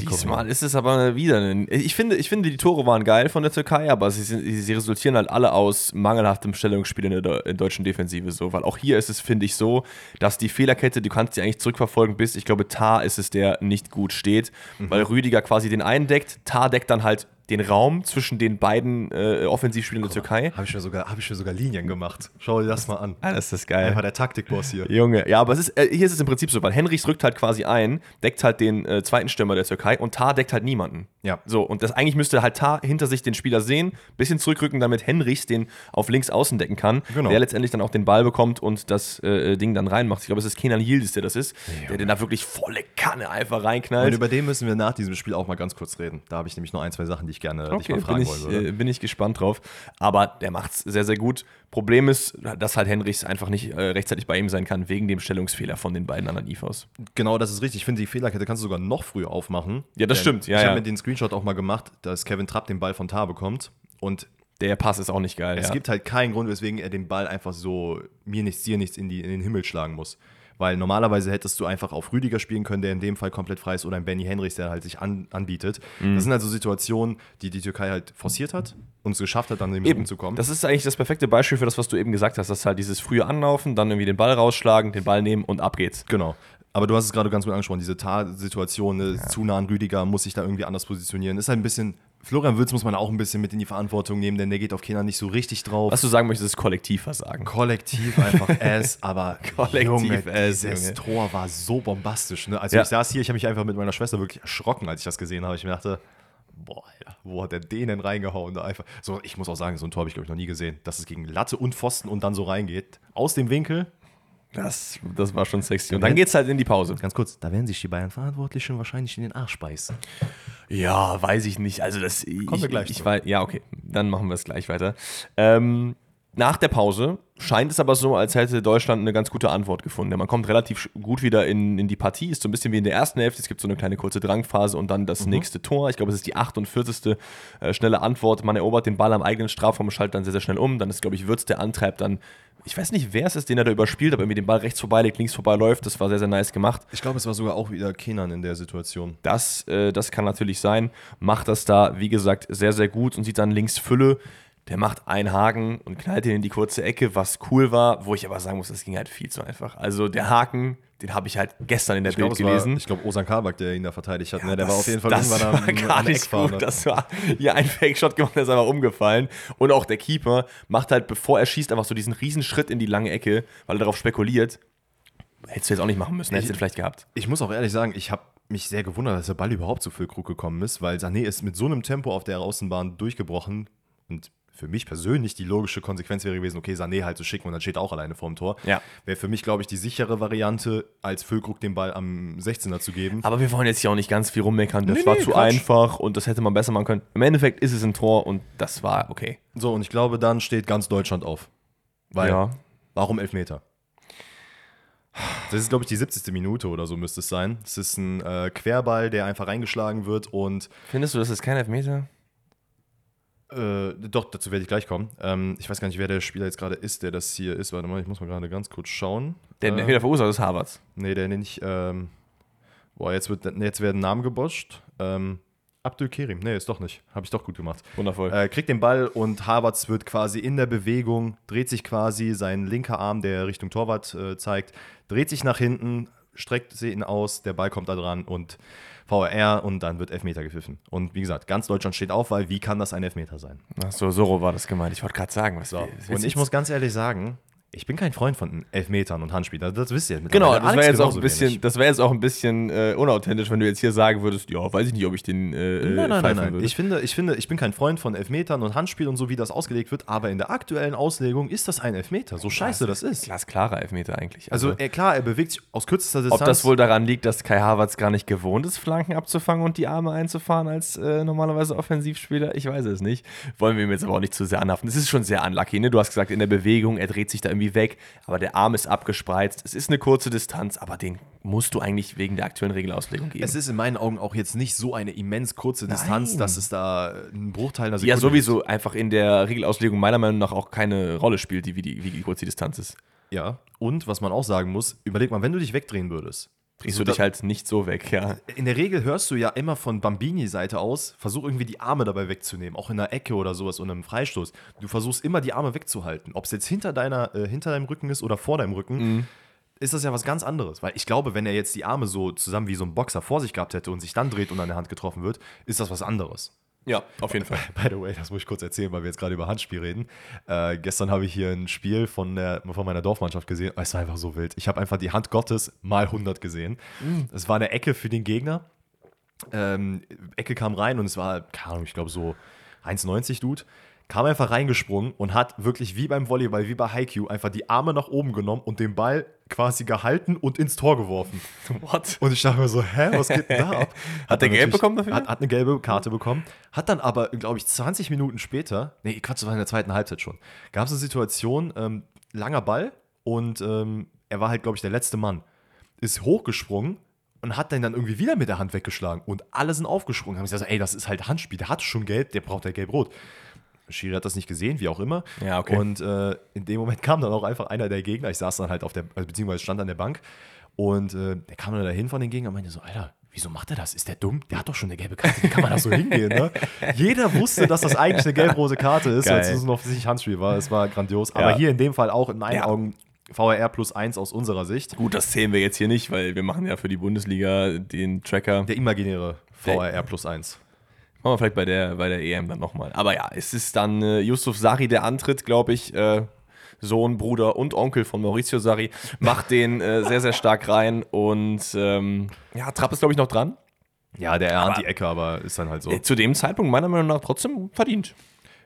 Diesmal ist es aber wieder. Ein, ich, finde, ich finde, die Tore waren geil von der Türkei, aber sie, sie resultieren halt alle aus mangelhaftem Stellungsspiel in der, in deutschen Defensive. So. Weil auch hier ist es, finde ich, so, dass die Fehlerkette, du kannst sie eigentlich zurückverfolgen bis, ich glaube, Tar ist es, der nicht gut steht, mhm. weil Rüdiger quasi den einen deckt, Tar deckt dann halt den Raum zwischen den beiden äh, Offensivspielern der Türkei. Habe ich, mir sogar, hab ich mir sogar Linien gemacht. Schau dir das mal an. Ah, das ist geil. Einfach der Taktikboss hier. Junge, ja, aber es ist, äh, hier ist es im Prinzip so, weil Henrichs rückt halt quasi ein, deckt halt den äh, zweiten Stürmer der Türkei und Tar deckt halt niemanden. Ja. So, und das eigentlich müsste halt Tar hinter sich den Spieler sehen, bisschen zurückrücken, damit Henrichs den auf links außen decken kann, genau. der letztendlich dann auch den Ball bekommt und das äh, Ding dann reinmacht. Ich glaube, es ist Kenan Yildiz, der das ist, ja, der den da wirklich volle Kanne einfach reinknallt. Und über den müssen wir nach diesem Spiel auch mal ganz kurz reden. Da habe ich nämlich noch ein, zwei Sachen, die ich gerne okay, dich mal fragen bin ich, wollen würde. Äh, bin ich gespannt drauf. Aber der macht es sehr, sehr gut. Problem ist, dass halt Henrichs einfach nicht äh, rechtzeitig bei ihm sein kann, wegen dem Stellungsfehler von den beiden anderen IVs. Genau, das ist richtig. Ich finde, die Fehlerkette kannst du sogar noch früher aufmachen. Ja, das stimmt. Ja, ich ja. habe mir den Screenshot auch mal gemacht, dass Kevin Trapp den Ball von Tar bekommt und der Pass ist auch nicht geil. Es ja. gibt halt keinen Grund, weswegen er den Ball einfach so mir nichts, dir nichts in, die, in den Himmel schlagen muss. Weil normalerweise hättest du einfach auf Rüdiger spielen können, der in dem Fall komplett frei ist, oder ein Benny Henrichs, der halt sich an, anbietet. Mhm. Das sind also Situationen, die die Türkei halt forciert hat und es geschafft hat, dann eben umzukommen. Das ist eigentlich das perfekte Beispiel für das, was du eben gesagt hast. Das ist halt dieses frühe Anlaufen, dann irgendwie den Ball rausschlagen, den Ball nehmen und ab geht's. Genau. Aber du hast es gerade ganz gut angesprochen, diese Tar-Situation, ne, ja. zu nah an Rüdiger, muss sich da irgendwie anders positionieren. Ist halt ein bisschen Florian Würz muss man auch ein bisschen mit in die Verantwortung nehmen, denn der geht auf Kenan nicht so richtig drauf. Was du sagen möchtest, ist Kollektivversagen. Kollektiv einfach S, aber Kollektiv Junge, S, dieses Junge. Tor war so bombastisch. Ne? Also ja. ich saß hier, ich habe mich einfach mit meiner Schwester wirklich erschrocken, als ich das gesehen habe. Ich mir dachte, boah, wo hat der den denn reingehauen? Da einfach, so, ich muss auch sagen, so ein Tor habe ich, glaube ich, noch nie gesehen, dass es gegen Latte und Pfosten und dann so reingeht. Aus dem Winkel, das, das war schon sexy. Und dann geht es halt in die Pause. Ganz kurz, da werden sich die Bayern-Verantwortlichen wahrscheinlich in den Arsch beißen. Ja, weiß ich nicht. Also das. Kommen ich, wir gleich. Ich, ich ja, okay. Dann machen wir es gleich weiter. Ähm, nach der Pause scheint es aber so, als hätte Deutschland eine ganz gute Antwort gefunden. Man kommt relativ gut wieder in, in die Partie, ist so ein bisschen wie in der ersten Hälfte. Es gibt so eine kleine kurze Drangphase und dann das mhm. nächste Tor. Ich glaube, es ist die 48. Äh, schnelle Antwort. Man erobert den Ball am eigenen Strafraum, schaltet dann sehr, sehr schnell um. Dann ist, glaube ich, Würz, der antreibt dann. Ich weiß nicht, wer es ist, den er da überspielt, aber irgendwie den Ball rechts vorbeilegt, links vorbeiläuft. Das war sehr, sehr nice gemacht. Ich glaube, es war sogar auch wieder Kenan in der Situation. Das, äh, das kann natürlich sein. Macht das da, wie gesagt, sehr, sehr gut und sieht dann links Fülle der macht einen Haken und knallt ihn in die kurze Ecke, was cool war, wo ich aber sagen muss, das ging halt viel zu einfach. Also der Haken, den habe ich halt gestern in der ich Bild glaub, gelesen. War, ich glaube, Osan Kabak, der ihn da verteidigt hat, ja, ne? der das, war auf jeden Fall irgendwann am, war gar am nicht gut. Das war hier ein Fake-Shot gemacht, der ist einfach umgefallen. Und auch der Keeper macht halt, bevor er schießt, einfach so diesen riesen Schritt in die lange Ecke, weil er darauf spekuliert. Hättest du jetzt auch nicht machen müssen, hättest du vielleicht gehabt. Ich muss auch ehrlich sagen, ich habe mich sehr gewundert, dass der Ball überhaupt zu Füllkrug gekommen ist, weil Sané ist mit so einem Tempo auf der Außenbahn durchgebrochen und für mich persönlich die logische Konsequenz wäre gewesen, okay, Sané halt zu schicken und dann steht auch alleine vorm Tor. Ja. Wäre für mich, glaube ich, die sichere Variante, als Füllkrug den Ball am 16er zu geben. Aber wir wollen jetzt hier auch nicht ganz viel rummeckern. Das nee, war nee, zu Quatsch. einfach und das hätte man besser machen können. Im Endeffekt ist es ein Tor und das war okay. So, und ich glaube, dann steht ganz Deutschland auf. Weil, ja. warum Elfmeter? Das ist, glaube ich, die 70. Minute oder so müsste es sein. Es ist ein äh, Querball, der einfach reingeschlagen wird und. Findest du, das ist kein Elfmeter? Äh, doch, dazu werde ich gleich kommen. Ähm, ich weiß gar nicht, wer der Spieler jetzt gerade ist, der das hier ist. Warte mal, ich muss mal gerade ganz kurz schauen. Der äh, wieder verursacht ist Harvards. Nee, der nicht. Ähm, boah, jetzt, wird, jetzt werden Namen geboscht. Ähm, Abdul Kerim. Nee, ist doch nicht. Habe ich doch gut gemacht. Wundervoll. Äh, kriegt den Ball und Harvards wird quasi in der Bewegung, dreht sich quasi sein linker Arm, der Richtung Torwart äh, zeigt, dreht sich nach hinten, streckt sie ihn aus, der Ball kommt da dran und VRR und dann wird Elfmeter gepfiffen. Und wie gesagt, ganz Deutschland steht auf, weil wie kann das ein Elfmeter sein? Ach so, so war das gemeint. Ich wollte gerade sagen, was so. Und ich muss ganz ehrlich sagen, Ich bin kein Freund von Elfmetern und Handspiel, das, das wisst ihr. Genau, das wäre jetzt, auch ein bisschen, das wär jetzt auch ein bisschen äh, unauthentisch, wenn du jetzt hier sagen würdest, ja, weiß ich nicht, ob ich den äh, Nein, nein, nein, nein. Ich finde, ich finde, ich bin kein Freund von Elfmetern und Handspiel und so, wie das ausgelegt wird, aber in der aktuellen Auslegung ist das ein Elfmeter, so scheiße das ist. Glasklarer Elfmeter eigentlich. Also, also klar, er bewegt sich aus kürzester Distanz. Ob das wohl daran liegt, dass Kai Havertz gar nicht gewohnt ist, Flanken abzufangen und die Arme einzufahren als äh, normalerweise Offensivspieler? Ich weiß es nicht. Wollen wir ihm jetzt aber auch nicht zu sehr anhaften. Es ist schon sehr unlucky, ne? Du hast gesagt, in der Bewegung, er dreht sich da irgendwie weg, aber der Arm ist abgespreizt. Es ist eine kurze Distanz, aber den musst du eigentlich wegen der aktuellen Regelauslegung geben. Es ist in meinen Augen auch jetzt nicht so eine immens kurze Distanz, Nein. dass es da einen Bruchteil einer Sekunde Ja, sowieso ist. einfach in der Regelauslegung meiner Meinung nach auch keine Rolle spielt, die, wie, die, wie kurz die Distanz ist. Ja, und was man auch sagen muss, überleg mal, wenn du dich wegdrehen würdest, drehst du dich halt nicht so weg, ja. In der Regel hörst du ja immer von Bambini-Seite aus, versuch irgendwie die Arme dabei wegzunehmen, auch in der Ecke oder sowas oder einem Freistoß. Du versuchst immer die Arme wegzuhalten. Ob es jetzt hinter, deiner, äh, hinter deinem Rücken ist oder vor deinem Rücken, mhm. ist das ja was ganz anderes. Weil ich glaube, wenn er jetzt die Arme so zusammen wie so ein Boxer vor sich gehabt hätte und sich dann dreht und an der Hand getroffen wird, ist das was anderes. Ja, auf jeden Fall. By the way, das muss ich kurz erzählen, weil wir jetzt gerade über Handspiel reden. Äh, gestern habe ich hier ein Spiel von, der, von meiner Dorfmannschaft gesehen. Es war einfach so wild. Ich habe einfach die Hand Gottes mal 100 gesehen. Mhm. Es war eine Ecke für den Gegner. Ähm, Ecke kam rein und es war, keine Ahnung, ich glaube so 1,90 Dude kam einfach reingesprungen und hat wirklich wie beim Volleyball, wie bei Haiku, einfach die Arme nach oben genommen und den Ball quasi gehalten und ins Tor geworfen. What? Und ich dachte mir so, hä, was geht denn da ab? Hat, hat der gelb bekommen dafür? Hat, hat, eine gelbe Karte bekommen. Hat dann aber, glaube ich, 20 Minuten später, nee, Quatsch, das war in der zweiten Halbzeit schon, gab es eine Situation, ähm, langer Ball und ähm, er war halt, glaube ich, der letzte Mann. Ist hochgesprungen und hat den dann irgendwie wieder mit der Hand weggeschlagen und alle sind aufgesprungen. Haben gesagt, ey, das ist halt Handspiel, der hat schon gelb, der braucht ja gelb-rot. Schiri hat das nicht gesehen, wie auch immer. Ja, okay. Und äh, in dem Moment kam dann auch einfach einer der Gegner. Ich saß dann halt auf der, also beziehungsweise stand an der Bank. Und äh, der kam dann dahin von den Gegnern und meinte so, Alter, wieso macht er das? Ist der dumm? Der hat doch schon eine gelbe Karte. Wie kann man da so hingehen? Ne? Jeder wusste, dass das eigentlich eine gelb-rose Karte ist, als es noch sich Handspiel war. Es war grandios. Aber ja. hier in dem Fall auch in meinen ja. Augen VRR plus 1 aus unserer Sicht. Gut, das zählen wir jetzt hier nicht, weil wir machen ja für die Bundesliga den Tracker. Der imaginäre VRR plus 1. Machen wir vielleicht bei der, bei der EM dann nochmal. Aber ja, es ist dann äh, Yusuf Sari, der antritt, glaube ich. Äh, Sohn, Bruder und Onkel von Maurizio Sari, macht den äh, sehr, sehr stark rein. Und ähm, ja, Trapp ist, glaube ich, noch dran. Ja, der erahnt die Ecke, aber ist dann halt so. Äh, zu dem Zeitpunkt meiner Meinung nach trotzdem verdient.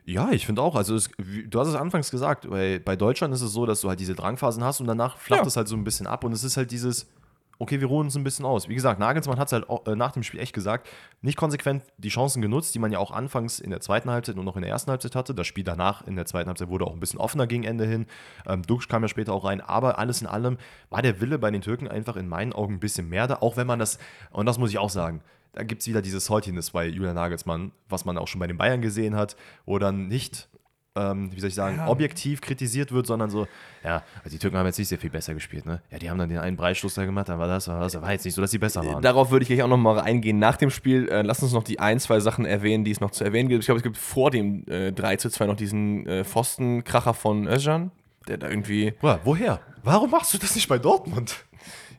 Ja, ich finde auch. Also, es, du hast es anfangs gesagt, bei, bei Deutschland ist es so, dass du halt diese Drangphasen hast und danach flacht ja. es halt so ein bisschen ab. Und es ist halt dieses, okay, wir ruhen uns ein bisschen aus. Wie gesagt, Nagelsmann hat es halt äh, nach dem Spiel echt gesagt, nicht konsequent die Chancen genutzt, die man ja auch anfangs in der zweiten Halbzeit und noch in der ersten Halbzeit hatte. Das Spiel danach in der zweiten Halbzeit wurde auch ein bisschen offener gegen Ende hin. Ähm, Dux kam ja später auch rein, aber alles in allem war der Wille bei den Türken einfach in meinen Augen ein bisschen mehr da, auch wenn man das, und das muss ich auch sagen, da gibt es wieder diese Saltiness bei Julian Nagelsmann, was man auch schon bei den Bayern gesehen hat, wo dann nicht ähm, wie soll ich sagen, ja. objektiv kritisiert wird, sondern so, ja, also die Türken haben jetzt nicht sehr viel besser gespielt, ne? Ja, die haben dann den einen Breitschluss da gemacht, dann war das, war das, war jetzt nicht so, dass sie besser waren. Darauf würde ich gleich auch nochmal eingehen nach dem Spiel. Äh, lass uns noch die ein, zwei Sachen erwähnen, die es noch zu erwähnen gibt. Ich glaube, es gibt vor dem äh, 3 zu 2 noch diesen äh, Pfostenkracher von Özcan, der da irgendwie. Boah, woher? Warum machst du das nicht bei Dortmund?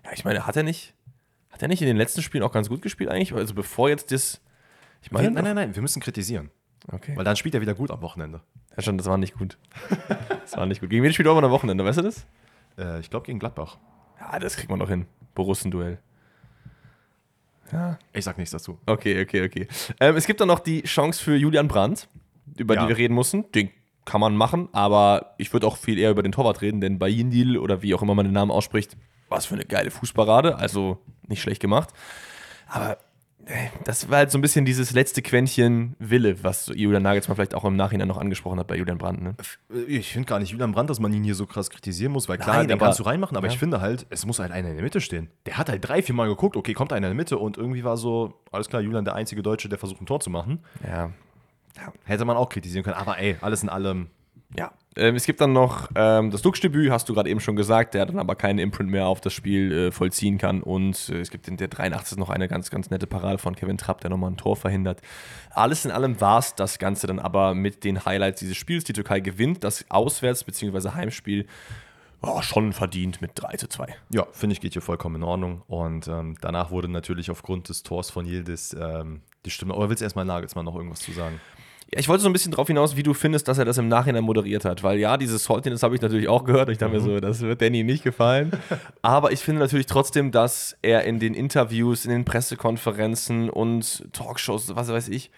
Ja, ich meine, hat er nicht, hat er nicht in den letzten Spielen auch ganz gut gespielt eigentlich? Also bevor jetzt das. Ich meine, nein, nein, nein, wir müssen kritisieren. Okay. Weil dann spielt er wieder gut am Wochenende. Ja, schon, das war nicht gut. das war nicht gut. Gegen wen spielt er am Wochenende, weißt du das? Äh, ich glaube gegen Gladbach. Ja, das kriegt man doch hin. Borussen-Duell. Ja. Ich sag nichts dazu. Okay, okay, okay. Ähm, es gibt dann noch die Chance für Julian Brandt, über ja. die wir reden mussten. Den kann man machen, aber ich würde auch viel eher über den Torwart reden, denn bei Yindil oder wie auch immer man den Namen ausspricht, was für eine geile Fußparade, also nicht schlecht gemacht. Aber das war halt so ein bisschen dieses letzte Quäntchen Wille, was Julian Nagelsmann vielleicht auch im Nachhinein noch angesprochen hat bei Julian Brandt. Ne? Ich finde gar nicht Julian Brandt, dass man ihn hier so krass kritisieren muss, weil klar, Nein, den kannst du reinmachen, aber ja. ich finde halt, es muss halt einer in der Mitte stehen. Der hat halt drei, vier Mal geguckt, okay, kommt einer in der Mitte und irgendwie war so, alles klar, Julian der einzige Deutsche, der versucht ein Tor zu machen. Ja. ja. Hätte man auch kritisieren können, aber ey, alles in allem. Ja, ähm, es gibt dann noch ähm, das Dux-Debüt, hast du gerade eben schon gesagt, der dann aber keinen Imprint mehr auf das Spiel äh, vollziehen kann. Und äh, es gibt in der 83 noch eine ganz, ganz nette Parade von Kevin Trapp, der nochmal ein Tor verhindert. Alles in allem war es das Ganze dann aber mit den Highlights dieses Spiels. Die Türkei gewinnt das Auswärts- bzw. Heimspiel oh, schon verdient mit 3 zu 2. Ja, finde ich, geht hier vollkommen in Ordnung. Und ähm, danach wurde natürlich aufgrund des Tors von Yildiz ähm, die Stimme. Aber willst du erstmal Nagelsmann noch irgendwas zu sagen? Ich wollte so ein bisschen darauf hinaus, wie du findest, dass er das im Nachhinein moderiert hat. Weil ja, dieses Saltiness habe ich natürlich auch gehört. Ich dachte mhm. mir so, das wird Danny nicht gefallen. Aber ich finde natürlich trotzdem, dass er in den Interviews, in den Pressekonferenzen und Talkshows, was weiß ich,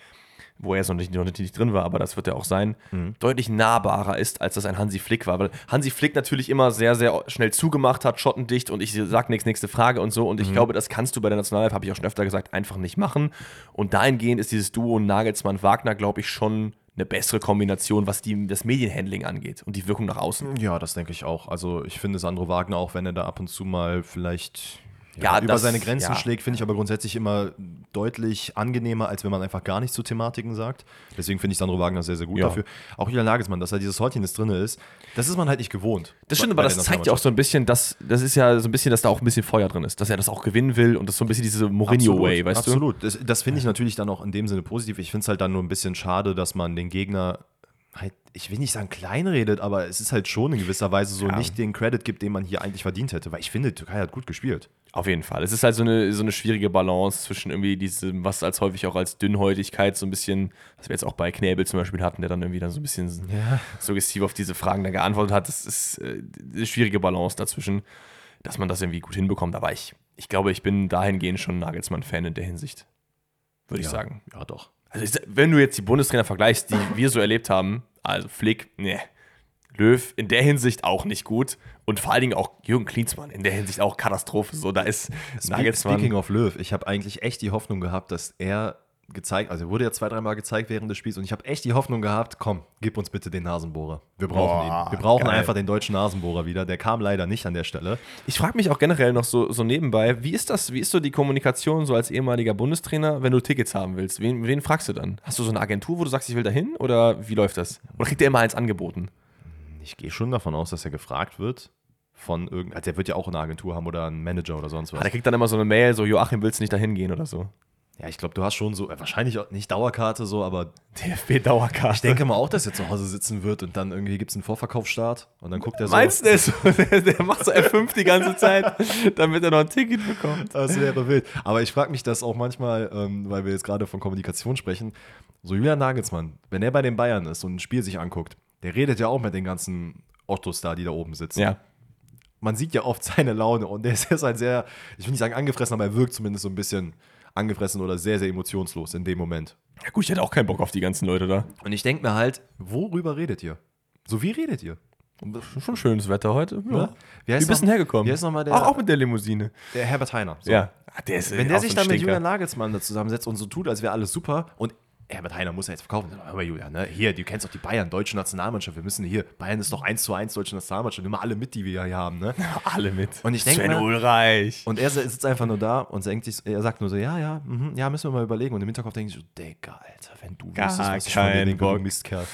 wo er so nicht, noch nicht drin war, aber das wird er auch sein, mhm. deutlich nahbarer ist, als das ein Hansi Flick war. Weil Hansi Flick natürlich immer sehr, sehr schnell zugemacht hat, schottendicht und ich sag nichts, nächste Frage und so. Und ich mhm. glaube, das kannst du bei der Nationalelf, habe ich auch schon öfter gesagt, einfach nicht machen. Und dahingehend ist dieses Duo Nagelsmann-Wagner, glaube ich, schon eine bessere Kombination, was die, das Medienhandling angeht und die Wirkung nach außen. Ja, das denke ich auch. Also ich finde Sandro Wagner, auch wenn er da ab und zu mal vielleicht ja, über das, seine Grenzen ja. schlägt, finde ich aber grundsätzlich immer deutlich angenehmer, als wenn man einfach gar nichts zu Thematiken sagt. Deswegen finde ich Sandro Wagner sehr, sehr gut ja. dafür. Auch Julian Nagelsmann, dass er dieses Häutchen drin ist, das ist man halt nicht gewohnt. Das stimmt, aber das zeigt ja auch so ein bisschen, dass das ist ja so ein bisschen, dass da auch ein bisschen Feuer drin ist, dass er das auch gewinnen will und das ist so ein bisschen diese Mourinho-Way, weißt absolut. du? Absolut. Das, das finde ich natürlich dann auch in dem Sinne positiv. Ich finde es halt dann nur ein bisschen schade, dass man den Gegner halt, ich will nicht sagen kleinredet, aber es ist halt schon in gewisser Weise so ja. nicht den Credit gibt, den man hier eigentlich verdient hätte, weil ich finde, Türkei hat gut gespielt. Auf jeden Fall. Es ist halt so eine, so eine schwierige Balance zwischen irgendwie diesem, was als häufig auch als Dünnhäutigkeit so ein bisschen, was wir jetzt auch bei Knäbel zum Beispiel hatten, der dann irgendwie dann so ein bisschen ja. suggestiv auf diese Fragen dann geantwortet hat. Das ist äh, eine schwierige Balance dazwischen, dass man das irgendwie gut hinbekommt. Aber ich, ich glaube, ich bin dahingehend schon Nagelsmann-Fan in der Hinsicht. Würde ja. ich sagen. Ja, doch. Also, wenn du jetzt die Bundestrainer vergleichst, die wir so erlebt haben, also Flick, ne. Löw in der Hinsicht auch nicht gut. Und vor allen Dingen auch Jürgen Klinsmann in der Hinsicht auch Katastrophe. So, da ist Nagelsmann. Speaking of Löw, ich habe eigentlich echt die Hoffnung gehabt, dass er gezeigt, also er wurde ja zwei, dreimal gezeigt während des Spiels und ich habe echt die Hoffnung gehabt, komm, gib uns bitte den Nasenbohrer. Wir brauchen Boah, ihn. Wir brauchen geil. einfach den deutschen Nasenbohrer wieder. Der kam leider nicht an der Stelle. Ich frage mich auch generell noch so, so nebenbei, wie ist das, wie ist so die Kommunikation so als ehemaliger Bundestrainer, wenn du Tickets haben willst? Wen, wen fragst du dann? Hast du so eine Agentur, wo du sagst, ich will dahin oder wie läuft das? Oder kriegt der immer eins angeboten? Ich gehe schon davon aus, dass er gefragt wird von irgendeinem, also der wird ja auch eine Agentur haben oder einen Manager oder sonst was. Ah, der kriegt dann immer so eine Mail, so Joachim, willst du nicht dahin gehen oder so? Ja, ich glaube, du hast schon so, äh, wahrscheinlich auch nicht Dauerkarte so, aber DFB-Dauerkarte. Ich denke mal auch, dass er zu Hause sitzen wird und dann irgendwie gibt es einen Vorverkaufsstart und dann guckt er so. Meinst du, so, der, der macht so F5 die ganze Zeit, damit er noch ein Ticket bekommt? Das wäre wild. Aber ich frage mich das auch manchmal, ähm, weil wir jetzt gerade von Kommunikation sprechen, so Julian Nagelsmann, wenn er bei den Bayern ist und ein Spiel sich anguckt, der redet ja auch mit den ganzen Ottos da, die da oben sitzen. Ja. Man sieht ja oft seine Laune und der ist halt sehr, ich will nicht sagen angefressen, aber er wirkt zumindest so ein bisschen angefressen oder sehr, sehr emotionslos in dem Moment. Ja gut, ich hätte auch keinen Bock auf die ganzen Leute da. Und ich denke mir halt, worüber redet ihr? So wie redet ihr? Schon schönes Wetter heute. Ja. ja. Wie, wie bist du hergekommen? Wie heißt noch mal der, auch, auch mit der Limousine. Der Herbert Heiner. So. Ja. Ach, der ist Wenn der sich dann mit Julian Nagelsmann da zusammensetzt und so tut, als wäre alles super und Herbert Heiner muss ja jetzt verkaufen. Aber Julian, ne? hier, du kennst doch die Bayern, deutsche Nationalmannschaft. Wir müssen hier, Bayern ist doch 1 zu 1 deutsche Nationalmannschaft. Nimm mal alle mit, die wir hier haben. Ne? alle mit. Und ich denke. Sven Ulreich. Und er sitzt einfach nur da und denkt sich, er sagt nur so, ja, ja, mh, ja, müssen wir mal überlegen. Und im Hinterkopf denke ich so, Digga, Alter, wenn du wüsstest, was ich von dir denke, du Mistkerl.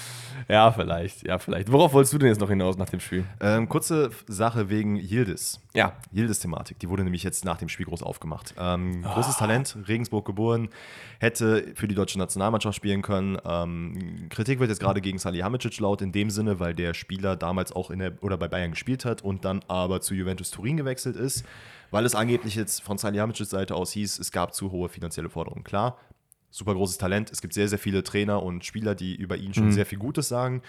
Ja, vielleicht, ja, vielleicht. Worauf wolltest du denn jetzt noch hinaus nach dem Spiel? Ähm, kurze Sache wegen Yildiz. Ja. Yildiz-Thematik, die wurde nämlich jetzt nach dem Spiel groß aufgemacht. Ähm, oh. Großes Talent, Regensburg geboren, hätte für die deutsche Nationalmannschaft spielen können. Ähm, Kritik wird jetzt gerade gegen Salihamidzic laut in dem Sinne, weil der Spieler damals auch in der oder bei Bayern gespielt hat und dann aber zu Juventus Turin gewechselt ist, weil es angeblich jetzt von Salihamidzic Seite aus hieß, es gab zu hohe finanzielle Forderungen. Klar, super großes Talent. Es gibt sehr, sehr viele Trainer und Spieler, die über ihn schon mhm. sehr viel Gutes sagen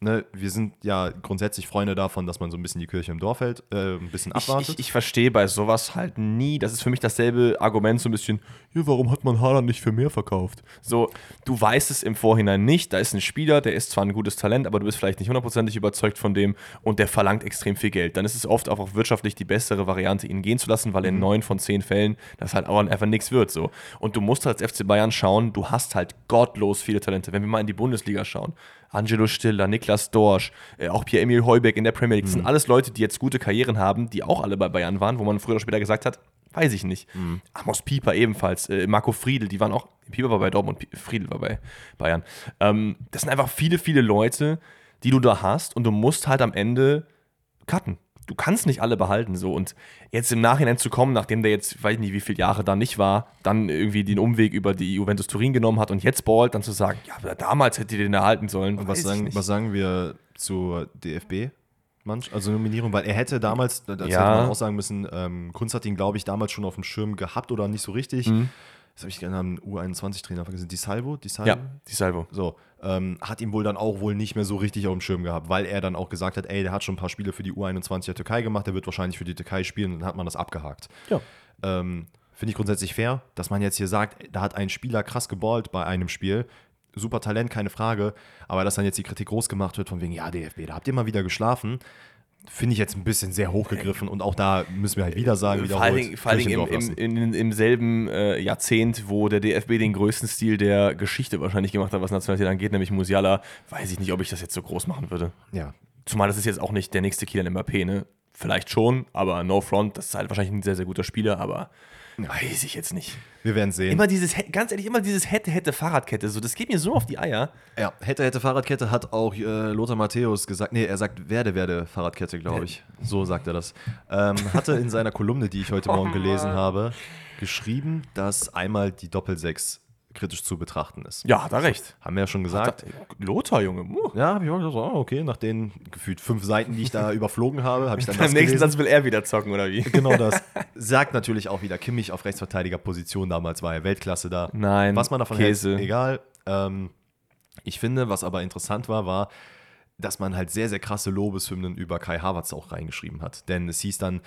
ne, wir sind ja grundsätzlich Freunde davon, dass man so ein bisschen die Kirche im Dorf hält, äh, ein bisschen abwartet. Ich, ich, ich, verstehe bei sowas halt nie, das ist für mich dasselbe Argument, so ein bisschen, ja, warum hat man Haaland nicht für mehr verkauft? So, du weißt es im Vorhinein nicht, da ist ein Spieler, der ist zwar ein gutes Talent, aber du bist vielleicht nicht hundertprozentig überzeugt von dem und der verlangt extrem viel Geld. Dann ist es oft auch wirtschaftlich die bessere Variante, ihn gehen zu lassen, weil in mhm. neun von zehn Fällen das halt auch einfach nichts wird. So. Und du musst als FC Bayern schauen, du hast halt gottlos viele Talente. Wenn wir mal in die Bundesliga schauen, Angelo Stiller, Niklas Dorsch, äh, auch Pierre-Emil Heubeck in der Premier League. Das mhm. sind alles Leute, die jetzt gute Karrieren haben, die auch alle bei Bayern waren, wo man früher oder später gesagt hat, weiß ich nicht. Mhm. Amos Pieper ebenfalls, äh, Marco Friedl, die waren auch, Pieper war bei Dortmund, Friedl war bei Bayern. Ähm, das sind einfach viele, viele Leute, die du da hast und du musst halt am Ende cutten du kannst nicht alle behalten so und jetzt im Nachhinein zu kommen, nachdem der jetzt, weiß ich nicht, wie viele Jahre da nicht war, dann irgendwie den Umweg über die Juventus Turin genommen hat und jetzt ballt, dann zu sagen, ja, damals hätte ihr den erhalten sollen. Was sagen, was sagen wir zur DFB? also Nominierung, weil er hätte damals, das ja. hätte man auch sagen müssen, ähm, Kunz hat ihn, glaube ich, damals schon auf dem Schirm gehabt oder nicht so richtig. Mhm. Das habe ich gerne einen U21-Trainer vergessen, die Salvo? Die Salvo? Ja, die Salvo. So, ähm, hat ihn wohl dann auch wohl nicht mehr so richtig auf dem Schirm gehabt, weil er dann auch gesagt hat, ey, der hat schon ein paar Spiele für die U21 der Türkei gemacht, der wird wahrscheinlich für die Türkei spielen und dann hat man das abgehakt. Ja. Ähm, Finde ich grundsätzlich fair, dass man jetzt hier sagt, da hat ein Spieler krass geballt bei einem Spiel. Super Talent, keine Frage. Aber dass dann jetzt die Kritik groß gemacht wird, von wegen, ja, DFB, da habt ihr mal wieder geschlafen finde ich jetzt ein bisschen sehr hochgegriffen und auch da müssen wir halt wieder sagen, vor allen Dingen, vor allen Dingen im, im, im, im, selben äh, Jahrzehnt, wo der DFB den größten Stil der Geschichte wahrscheinlich gemacht hat, was Nationalität angeht, nämlich Musiala, weiß ich nicht, ob ich das jetzt so groß machen würde. Ja. Zumal das ist jetzt auch nicht der nächste Kieler Mbappé, ne? Vielleicht schon, aber No Front, das ist halt wahrscheinlich ein sehr, sehr guter Spieler, aber Weiß ich jetzt nicht. Wir werden sehen. Immer dieses, ganz ehrlich, immer dieses hätte, hätte Fahrradkette. So, das geht mir so auf die Eier. Ja, hätte, hätte Fahrradkette hat auch äh, Lothar Matthäus gesagt. Nee, er sagt werde, werde Fahrradkette, glaube ich. So sagt er das. Ähm, hatte in seiner Kolumne, die ich heute Morgen oh gelesen habe, geschrieben, dass einmal die Doppelsechs kritisch zu betrachten ist. Ja, hat er recht. Haben wir ja schon gesagt. Lothar, Junge. Uh. Ja, habe ich auch gesagt, oh, okay, nach den gefühlt fünf Seiten, die ich da überflogen habe, habe ich dann Beim nächsten Satz will er wieder zocken, oder wie? Genau das. Sagt natürlich auch wieder Kimmich auf Rechtsverteidigerposition, damals war er Weltklasse da. Nein, Was man davon Käse. hält, egal. Ähm, ich finde, was aber interessant war, war, dass man halt sehr, sehr krasse Lobeshymnen über Kai Havertz auch reingeschrieben hat. Denn es hieß dann,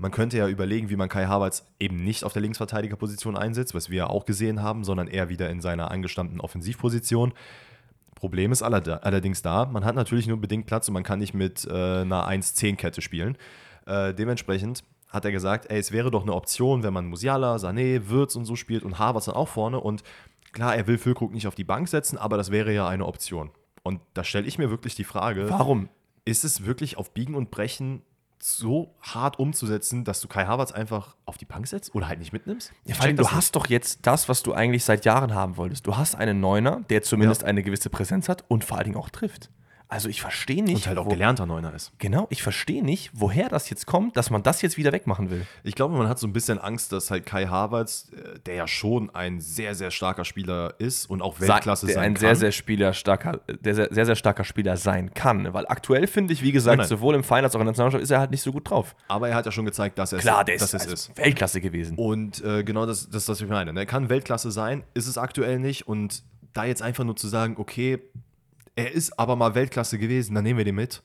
man könnte ja überlegen, wie man Kai Havertz eben nicht auf der Linksverteidigerposition einsetzt, was wir ja auch gesehen haben, sondern eher wieder in seiner angestammten Offensivposition. Problem ist allerdings da, man hat natürlich nur bedingt Platz und man kann nicht mit äh, einer 1-10-Kette spielen. Äh, dementsprechend hat er gesagt, ey, es wäre doch eine Option, wenn man Musiala, Sané, Würz und so spielt und Havertz dann auch vorne und klar, er will Füllkrug nicht auf die Bank setzen, aber das wäre ja eine Option. Und da stelle ich mir wirklich die Frage, warum? Ist es wirklich auf Biegen und Brechen so hart umzusetzen, dass du Kai Havertz einfach auf die Bank setzt oder halt nicht mitnimmst? Ja, vor allem, du hast doch jetzt das, was du eigentlich seit Jahren haben wolltest. Du hast einen Neuner, der zumindest ja. eine gewisse Präsenz hat und vor allen Dingen auch trifft. Also ich verstehe nicht. Und halt auch wo, gelernter Neuner ist. Genau, ich verstehe nicht, woher das jetzt kommt, dass man das jetzt wieder wegmachen will. Ich glaube, man hat so ein bisschen Angst, dass halt Kai Havertz, äh, der ja schon ein sehr, sehr starker Spieler ist und auch Weltklasse Sagt, sein ein kann. Sehr, sehr, Spieler starker, der sehr, sehr, sehr starker Spieler sein kann. Weil aktuell finde ich, wie gesagt, nein, nein. sowohl im Final als auch in der Nationalmannschaft ist er halt nicht so gut drauf. Aber er hat ja schon gezeigt, dass er Klar, der ist, also ist. Weltklasse gewesen. Und äh, genau das, das ist, was ich meine. Er kann Weltklasse sein, ist es aktuell nicht. Und da jetzt einfach nur zu sagen, okay, er ist aber mal Weltklasse gewesen, dann nehmen wir den mit.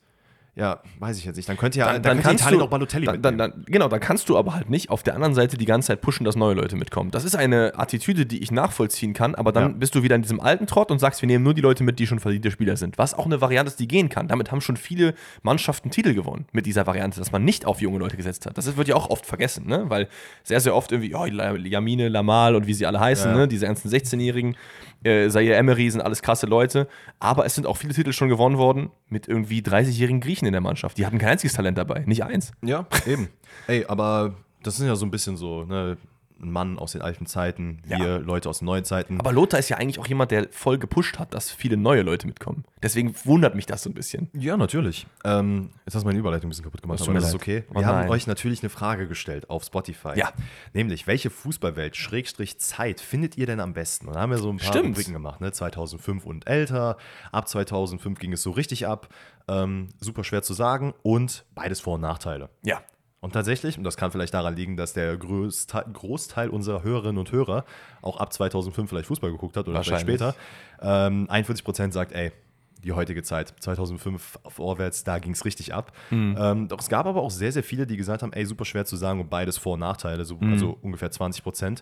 Ja, weiß ich jetzt nicht. Dann könnte ja dann, dann, dann kannst Italien du, auch Balotelli dann, dann, dann, Genau, dann kannst du aber halt nicht auf der anderen Seite die ganze Zeit pushen, dass neue Leute mitkommen. Das ist eine Attitüde, die ich nachvollziehen kann, aber dann ja. bist du wieder in diesem alten Trott und sagst, wir nehmen nur die Leute mit, die schon verdiente Spieler sind. Was auch eine Variante ist, die gehen kann. Damit haben schon viele Mannschaften Titel gewonnen mit dieser Variante, dass man nicht auf junge Leute gesetzt hat. Das wird ja auch oft vergessen, ne? weil sehr, sehr oft irgendwie, oh, Jamine, Lamal und wie sie alle heißen, ja. ne? diese ganzen 16-Jährigen, äh, Zaire Emery sind alles krasse Leute, aber es sind auch viele Titel schon gewonnen worden mit irgendwie 30-jährigen Griechen in der Mannschaft. Die hatten kein einziges Talent dabei, nicht eins. Ja, eben. Ey, aber das sind ja so ein bisschen so, ne, ein Mann aus den alten Zeiten, wir ja. Leute aus den neuen Zeiten. Aber Lothar ist ja eigentlich auch jemand, der voll gepusht hat, dass viele neue Leute mitkommen. Deswegen wundert mich das so ein bisschen. Ja, natürlich. Ähm, jetzt hast du meine Überleitung ein bisschen kaputt gemacht, aber das ist okay. Wir oh haben euch natürlich eine Frage gestellt auf Spotify. Ja. Nämlich, welche Fußballwelt, Schrägstrich Zeit, findet ihr denn am besten? Und da haben wir so ein paar Stimmt. Rubriken gemacht, ne? 2005 und älter. Ab 2005 ging es so richtig ab. Ähm, super schwer zu sagen und beides Vor- und Nachteile. Ja. Und tatsächlich, und das kann vielleicht daran liegen, dass der Großteil, Großteil unserer Hörerinnen und Hörer auch ab 2005 vielleicht Fußball geguckt hat oder vielleicht später, ähm, 41% sagt, ey, die heutige Zeit, 2005 vorwärts, da ging es richtig ab. Mhm. Ähm, doch es gab aber auch sehr, sehr viele, die gesagt haben, ey, super schwer zu sagen und beides Vor- und Nachteile, so, mhm. also ungefähr 20%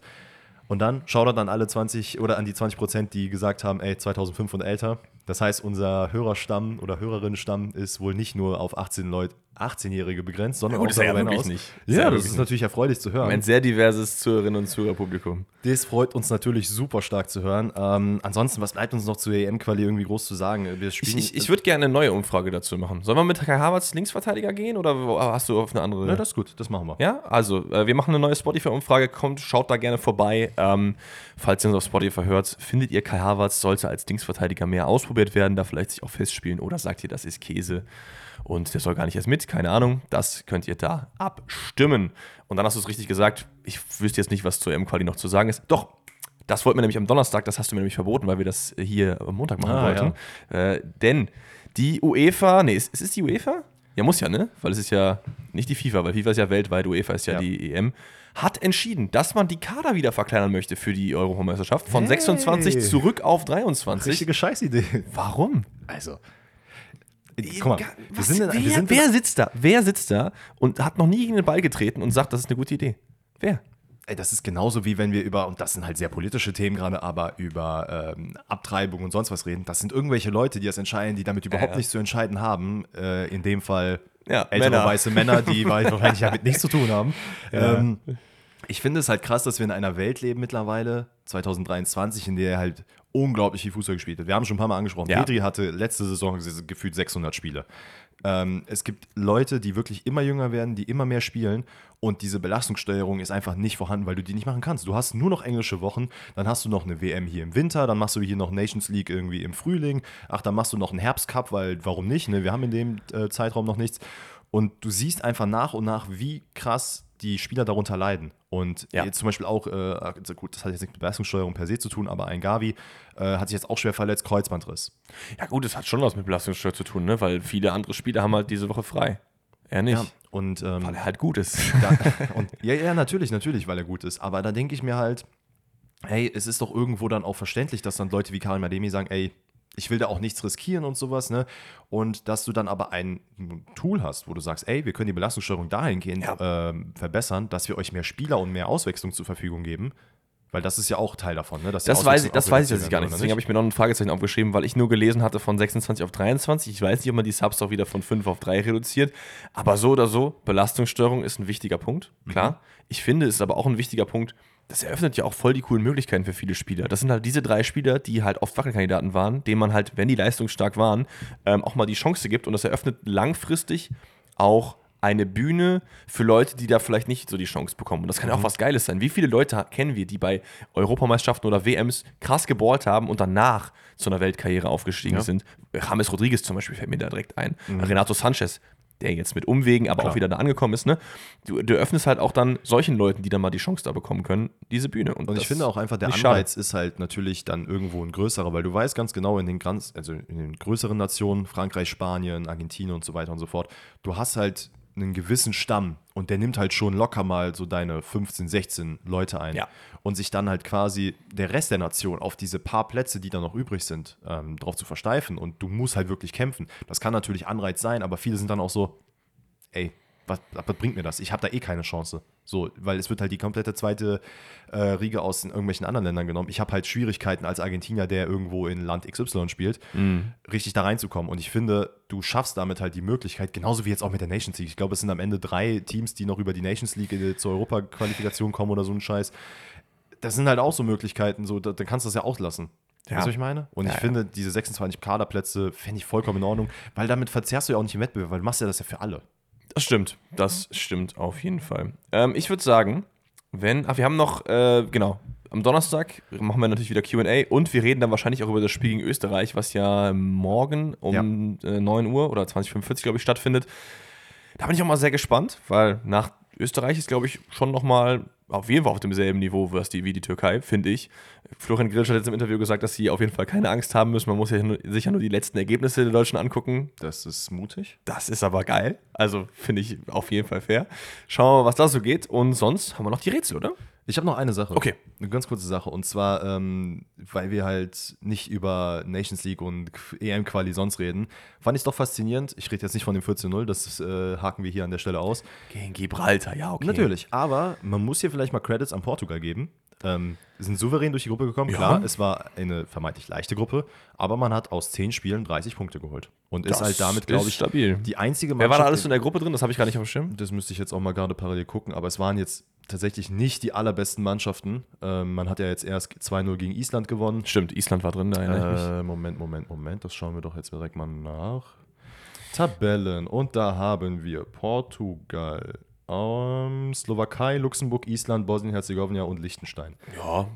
Und dann schaut er dann alle 20 oder an die 20% die gesagt haben, ey, 2005 und älter. Das heißt, unser Hörerstamm oder Hörerinnenstamm ist wohl nicht nur auf 18 Leute, 18-Jährige begrenzt, sondern ja, auch darüber ja hinaus. Nicht. Ja, das ist natürlich erfreulich zu hören. Ein sehr diverses Zuhörerinnen- und Zuhörerpublikum. Das freut uns natürlich super stark zu hören. Ähm, ansonsten, was bleibt uns noch zur EM-Quali irgendwie groß zu sagen? Wir spielen ich ich, ich würde gerne eine neue Umfrage dazu machen. Sollen wir mit Kai Havertz Linksverteidiger gehen oder hast du auf eine andere? Ja, das ist gut, das machen wir. Ja, also äh, wir machen eine neue Spotify-Umfrage. Kommt, schaut da gerne vorbei. Ähm, falls ihr uns auf Spotify hört, findet ihr Kai Havertz sollte als Linksverteidiger mehr ausprobiert werden, da vielleicht sich auch festspielen oder sagt ihr, das ist Käse? und der soll gar nicht erst mit, keine Ahnung. Das könnt ihr da abstimmen. Und dann hast du es richtig gesagt, ich wüsste jetzt nicht, was zur M-Quali noch zu sagen ist. Doch, das wollten wir nämlich am Donnerstag, das hast du mir nämlich verboten, weil wir das hier am Montag machen ah, wollten. Ja. Äh, denn die UEFA, nee, ist, ist es die UEFA? Ja, muss ja, ne? Weil es ist ja nicht die FIFA, weil FIFA ist ja weltweit, UEFA ist ja, ja. die EM. Hat entschieden, dass man die Kader wieder verkleinern möchte für die Europameisterschaft. Von hey. 26 zurück auf 23. Richtige Scheißidee. Warum? Also. Guck mal, Was, sind, wer, wer sitzt da? Wer sitzt da und hat noch nie gegen den Ball getreten und sagt, das ist eine gute Idee? Wer? Ey, das ist genauso wie wenn wir über, und das sind halt sehr politische Themen gerade, aber über ähm, Abtreibung und sonst was reden. Das sind irgendwelche Leute, die das entscheiden, die damit überhaupt ja, ja. nichts zu entscheiden haben. Äh, in dem Fall ja, ältere Männer. weiße Männer, die wahrscheinlich damit nichts zu tun haben. Ähm, ich finde es halt krass, dass wir in einer Welt leben mittlerweile, 2023, in der halt unglaublich viel Fußball gespielt wird. Wir haben schon ein paar Mal angesprochen. Ja. Petri hatte letzte Saison gefühlt 600 Spiele. Ähm, es gibt Leute, die wirklich immer jünger werden, die immer mehr spielen und diese Belastungssteuerung ist einfach nicht vorhanden, weil du die nicht machen kannst. Du hast nur noch englische Wochen, dann hast du noch eine WM hier im Winter, dann machst du hier noch Nations League irgendwie im Frühling, ach, dann machst du noch einen Herbstcup, weil warum nicht? Ne? Wir haben in dem äh, Zeitraum noch nichts. Und du siehst einfach nach und nach, wie krass die Spieler darunter leiden. Und ja. jetzt zum Beispiel auch, äh, also gut, das hat jetzt nichts mit Belastungssteuerung per se zu tun, aber ein Gavi äh, hat sich jetzt auch schwer verletzt, Kreuzbandriss. Ja, gut, das hat schon was mit Belastungssteuerung zu tun, ne? weil viele andere Spieler haben halt diese Woche frei. Er nicht. Ja, und, ähm, weil er halt gut ist. Da, und, ja, ja, natürlich, natürlich, weil er gut ist. Aber da denke ich mir halt, hey, es ist doch irgendwo dann auch verständlich, dass dann Leute wie Karim Mademi sagen, ey, ich will da auch nichts riskieren und sowas, ne? Und dass du dann aber ein Tool hast, wo du sagst, ey, wir können die Belastungssteuerung dahingehend ja. äh, verbessern, dass wir euch mehr Spieler und mehr Auswechslung zur Verfügung geben. Weil das ist ja auch Teil davon, ne? das weiß ich, das weiß ich gar nicht. Deswegen habe ich mir noch ein Fragezeichen aufgeschrieben, weil ich nur gelesen hatte von 26 auf 23. Ich weiß nicht, ob man die Subs auch wieder von 5 auf 3 reduziert. Aber so oder so, Belastungssteuerung ist ein wichtiger Punkt, klar. Mhm. Ich finde, es ist aber auch ein wichtiger Punkt, das eröffnet ja auch voll die coolen Möglichkeiten für viele Spieler. Das sind halt diese drei Spieler, die halt oft Wackelkandidaten waren, denen man halt, wenn die leistungsstark waren, ähm, auch mal die Chance gibt. Und das eröffnet langfristig auch eine Bühne für Leute, die da vielleicht nicht so die Chance bekommen. Und das kann ja auch mhm. was Geiles sein. Wie viele Leute kennen wir, die bei Europameisterschaften oder WMs krass geballt haben und danach zu einer Weltkarriere aufgestiegen ja. sind? James Rodriguez zum Beispiel fällt mir da direkt ein. Mhm. Renato Sanchez, der jetzt mit Umwegen, aber Klar. auch wieder da angekommen ist, ne? Du, du, öffnest halt auch dann solchen Leuten, die dann mal die Chance da bekommen können, diese Bühne. Und, und ich finde auch einfach, der Anreiz schade. ist halt natürlich dann irgendwo ein größerer, weil du weißt ganz genau, in den, ganz, also in den größeren Nationen, Frankreich, Spanien, Argentinien und so weiter und so fort, du hast halt einen gewissen Stamm und der nimmt halt schon locker mal so deine 15, 16 Leute ein ja. und sich dann halt quasi der Rest der Nation auf diese paar Plätze, die da noch übrig sind, ähm, drauf zu versteifen und du musst halt wirklich kämpfen. Das kann natürlich Anreiz sein, aber viele sind dann auch so, ey, was, was bringt mir das? Ich habe da eh keine Chance. So, weil es wird halt die komplette zweite äh, Riege aus irgendwelchen anderen Ländern genommen. Ich habe halt Schwierigkeiten als Argentinier, der irgendwo in Land XY spielt, mhm. richtig da reinzukommen. Und ich finde, du schaffst damit halt die Möglichkeit, genauso wie jetzt auch mit der Nations League. Ich glaube, es sind am Ende drei Teams, die noch über die Nations League äh, zur Europa-Qualifikation kommen oder so ein Scheiß. Das sind halt auch so Möglichkeiten, so, da, dann kannst du das ja auch lassen. Ja. Weißt du, was ich meine? Und ja, ich ja. finde, diese 26 Kaderplätze fände ich vollkommen in Ordnung, weil damit verzerrst du ja auch nicht im Wettbewerb, weil du machst ja das ja für alle. Das stimmt. Das stimmt auf jeden Fall. Ähm, ich würde sagen, wenn. Ach, wir haben noch, äh, genau. Am Donnerstag machen wir natürlich wieder QA und wir reden dann wahrscheinlich auch über das Spiel gegen Österreich, was ja morgen um ja. Äh, 9 Uhr oder 2045, glaube ich, stattfindet. Da bin ich auch mal sehr gespannt, weil nach Österreich ist, glaube ich, schon nochmal auf jeden Fall auf demselben Niveau was die, wie die Türkei, finde ich. Florian Grillsch hat jetzt im Interview gesagt, dass sie auf jeden Fall keine Angst haben müssen. Man muss ja nur, sich ja nur die letzten Ergebnisse der Deutschen angucken. Das ist mutig. Das ist aber geil. Also finde ich auf jeden Fall fair. Schauen wir mal, was da so geht. Und sonst haben wir noch die Rätsel, oder? Ich habe noch eine Sache. Okay. Eine ganz kurze Sache. Und zwar, ähm, weil wir halt nicht über Nations League und EM-Quali sonst reden, fand ich es doch faszinierend. Ich rede jetzt nicht von dem 14-0, das äh, haken wir hier an der Stelle aus. Gegen Gibraltar, ja, okay. Natürlich. Aber man muss hier vielleicht mal Credits an Portugal geben. Ähm, sind souverän durch die Gruppe gekommen. Ja. Klar, es war eine vermeintlich leichte Gruppe, aber man hat aus zehn Spielen 30 Punkte geholt. Und das ist halt damit, glaube ich, stabil. die einzige Mannschaft. Wer war da alles in der Gruppe drin? Das habe ich gar nicht auf dem Schirm. Das müsste ich jetzt auch mal gerade parallel gucken, aber es waren jetzt tatsächlich nicht die allerbesten Mannschaften. Ähm, man hat ja jetzt erst 2-0 gegen Island gewonnen. Stimmt, Island war drin, da erinnere äh, Moment, Moment, Moment, das schauen wir doch jetzt direkt mal nach. Tabellen und da haben wir Portugal, ähm, Slowakei, Luxemburg, Island, Bosnien-Herzegowina und Liechtenstein. Ja,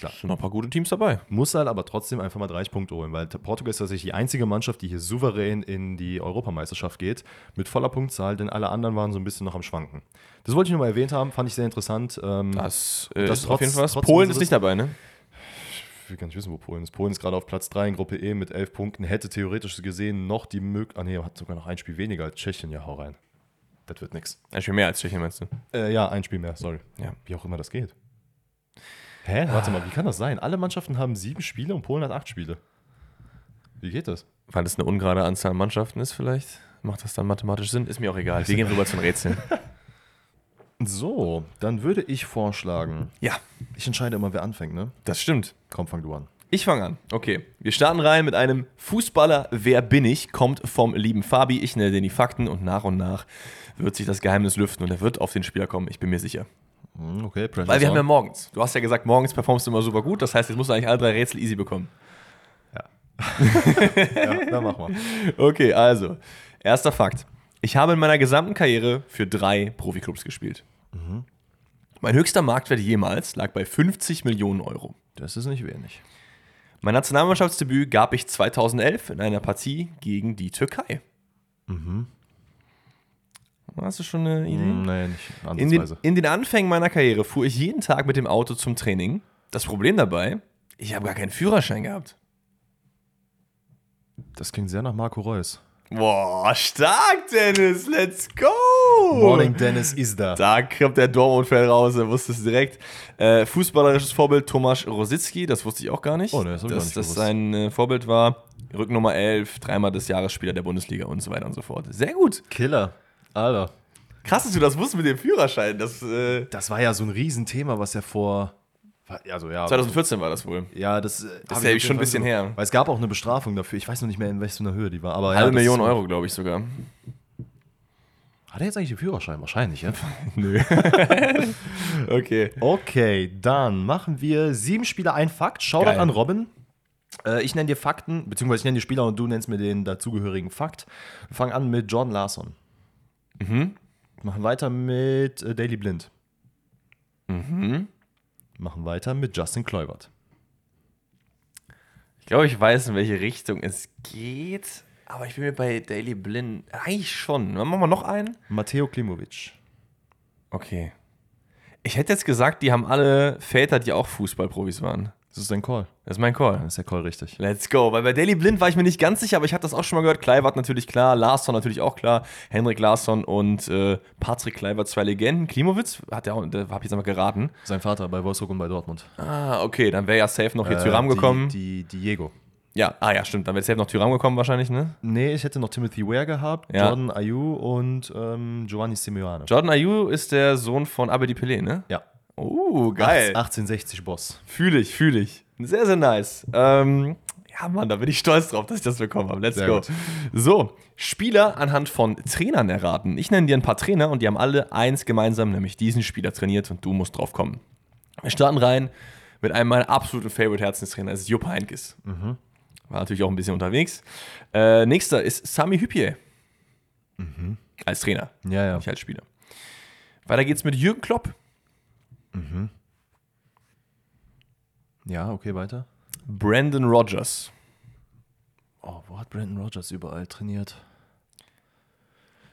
Klar. Sind noch ein paar gute Teams dabei. Muss halt aber trotzdem einfach mal 30 Punkte holen, weil Portugal ist tatsächlich die einzige Mannschaft, die hier souverän in die Europameisterschaft geht, mit voller Punktzahl, denn alle anderen waren so ein bisschen noch am Schwanken. Das wollte ich nur mal erwähnt haben, fand ich sehr interessant. Ähm, das, äh, ist trotz, auf jeden Fall was. Polen ist nicht dabei, ne? Ich will gar nicht wissen, wo Polen ist. Polen ist gerade auf Platz 3 in Gruppe E mit 11 Punkten, hätte theoretisch gesehen noch die Möglichkeit, ah nee, hat sogar noch ein Spiel weniger als Tschechien, ja, hau rein. das wird nix. Ein Spiel mehr als Tschechien, meinst du? Äh, ja, ein Spiel mehr, sorry. Ja. Wie auch immer das geht. Hä? Warte mal, wie kann das sein? Alle Mannschaften haben sieben Spiele und Polen hat acht Spiele. Wie geht das? Weil das eine ungerade Anzahl an Mannschaften ist, vielleicht? Macht das dann mathematisch Sinn? Ist mir auch egal. Wir gehen rüber zum Rätseln. So, dann würde ich vorschlagen. Ja, Ich entscheide immer, wer anfängt, ne? das stimmt. Komm, fang du an. Ich fange an. Okay. Wir starten rein mit einem Fußballer. Wer bin ich? Kommt vom lieben Fabi. Ich nenne den die Fakten und nach und nach wird sich das Geheimnis lüften und er wird auf den Spieler kommen. Ich bin mir sicher. Hm, Okay, Pressure Weil wir haben ja morgens. Du hast ja gesagt, morgens performst du immer super gut. Das heißt, jetzt musst du eigentlich alle drei Rätsel easy bekommen. ja, dann mach mal. Okay, also. Erster Fakt. Ich habe in meiner gesamten Karriere für drei Profiklubs gespielt. Mein höchster Marktwert jemals lag bei 50 Millionen Euro. Das ist nicht wenig. Mein Nationalmannschaftsdebüt gab ich 2011 in einer Partie gegen die Türkei. Hast du schon eine Idee? Hm, nee, nicht In den, in den Anfängen meiner Karriere fuhr ich jeden Tag mit dem Auto zum Training. Das Problem dabei, ich habe gar keinen Führerschein gehabt. Das klingt sehr nach Marco Reus. Boah, stark, Dennis. Let's go. Morning Dennis ist da. Da kommt der Dortmund-Fan raus, er wusste es direkt. Äh, fußballerisches Vorbild Tomasz Rositzky, das wusste ich auch gar nicht. Oh, nee, das dass nicht das sein äh, Vorbild war. Rücknummer 11, dreimal des Jahresspieler der Bundesliga und so weiter und so fort. Sehr gut. Killer. Alter. Krass, dass du das wusstest mit dem Führerschein. Das, äh, Das war ja so ein Riesenthema, was ja vor. Also ja. 2014 war das wohl. Ja, das, Das hab ist ja schon ein bisschen so- her. Weil es gab auch eine Bestrafung dafür. Ich weiß noch nicht mehr, in welcher Höhe die war. Aber ja, Halbe das Million Euro, glaube ich sogar. Hat er jetzt eigentlich den Führerschein? Wahrscheinlich, ja? Nö. okay. Okay, dann machen wir sieben Spieler, ein Fakt. Shoutout Geil. an Robin. Äh, ich nenne dir Fakten, beziehungsweise ich nenne dir Spieler und du nennst mir den dazugehörigen Fakt. Wir fangen an mit Jordan Larson. Mhm. Machen weiter mit äh, Daily Blind. Mhm. Machen weiter mit Justin Kluivert. Ich glaube, ich weiß, in welche Richtung es geht. Aber ich bin mir bei Daily Blind eigentlich schon. Machen wir noch einen? Matteo Klimovic. Okay. Ich hätte jetzt gesagt, die haben alle Väter, die auch Fußballprofis waren. Das ist dein Call. Das ist mein Call. Dann ist der Call richtig. Let's go. Weil bei Daily Blind war ich mir nicht ganz sicher, aber ich habe das auch schon mal gehört. Kleivert natürlich klar, Larsson natürlich auch klar, Henrik Larsson und äh, Patrick Kleivert, zwei Legenden. Klimowitz hat ja auch, da habe ich jetzt einmal geraten. Sein Vater bei Wolfsburg und bei Dortmund. Ah, okay, dann wäre ja safe noch hier Äh, Tyram gekommen. Die, die Diego. ja, ah ja, stimmt. Dann wäre safe noch Tyram gekommen wahrscheinlich, ne? Nee, ich hätte noch Timothy Ware gehabt, Ja. Jordan Ayew und ähm, Giovanni Simeone. Jordan Ayew ist der Sohn von Abedi Pelé, ne? ja. Oh, geil. 1860 Boss. Fühle ich, fühle ich. Sehr, sehr nice. Ähm, ja, Mann, da bin ich stolz drauf, dass ich das bekommen habe. Let's Sehr go. gut. So, Spieler anhand von Trainern erraten. Ich nenne dir ein paar Trainer und die haben alle eins gemeinsam, nämlich diesen Spieler trainiert und du musst drauf kommen. Wir starten rein mit einem meiner absoluten Favorite-Herzenstrainer, das ist Jupp Heynckes. War natürlich auch ein bisschen unterwegs. Äh, nächster ist Sami Hüppier. Als Trainer, Ja, ja. nicht als Spieler. Weiter geht's mit Jürgen Klopp. Ja, okay, weiter. Brandon Rogers. Oh, wo hat Brandon Rogers überall trainiert?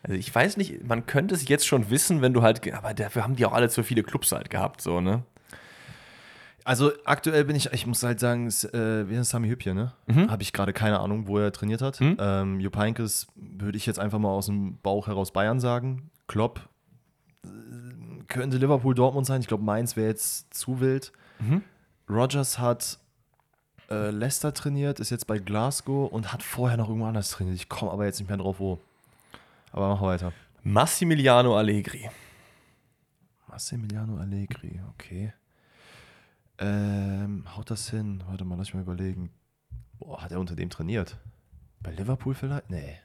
Also ich weiß nicht, man könnte es jetzt schon wissen, wenn du halt, aber dafür haben die auch alle zu viele Clubs halt gehabt, so, ne? Also aktuell bin ich, ich muss halt sagen, es, äh, wie ist Sami Hüppje, ne? Habe ich gerade keine Ahnung, wo er trainiert hat. Ähm, Jupp Heynckes würde ich jetzt einfach mal aus dem Bauch heraus Bayern sagen. Klopp könnte Liverpool Dortmund sein. Ich glaube, Mainz wäre jetzt zu wild. Rogers hat äh, Leicester trainiert, ist jetzt bei Glasgow und hat vorher noch irgendwo anders trainiert. Ich komme aber jetzt nicht mehr drauf, wo. Aber mach weiter. Massimiliano Allegri. Massimiliano Allegri, okay. Ähm, haut das hin? Warte mal, lass ich mal überlegen. Boah, hat er unter dem trainiert? Bei Liverpool vielleicht? Nee.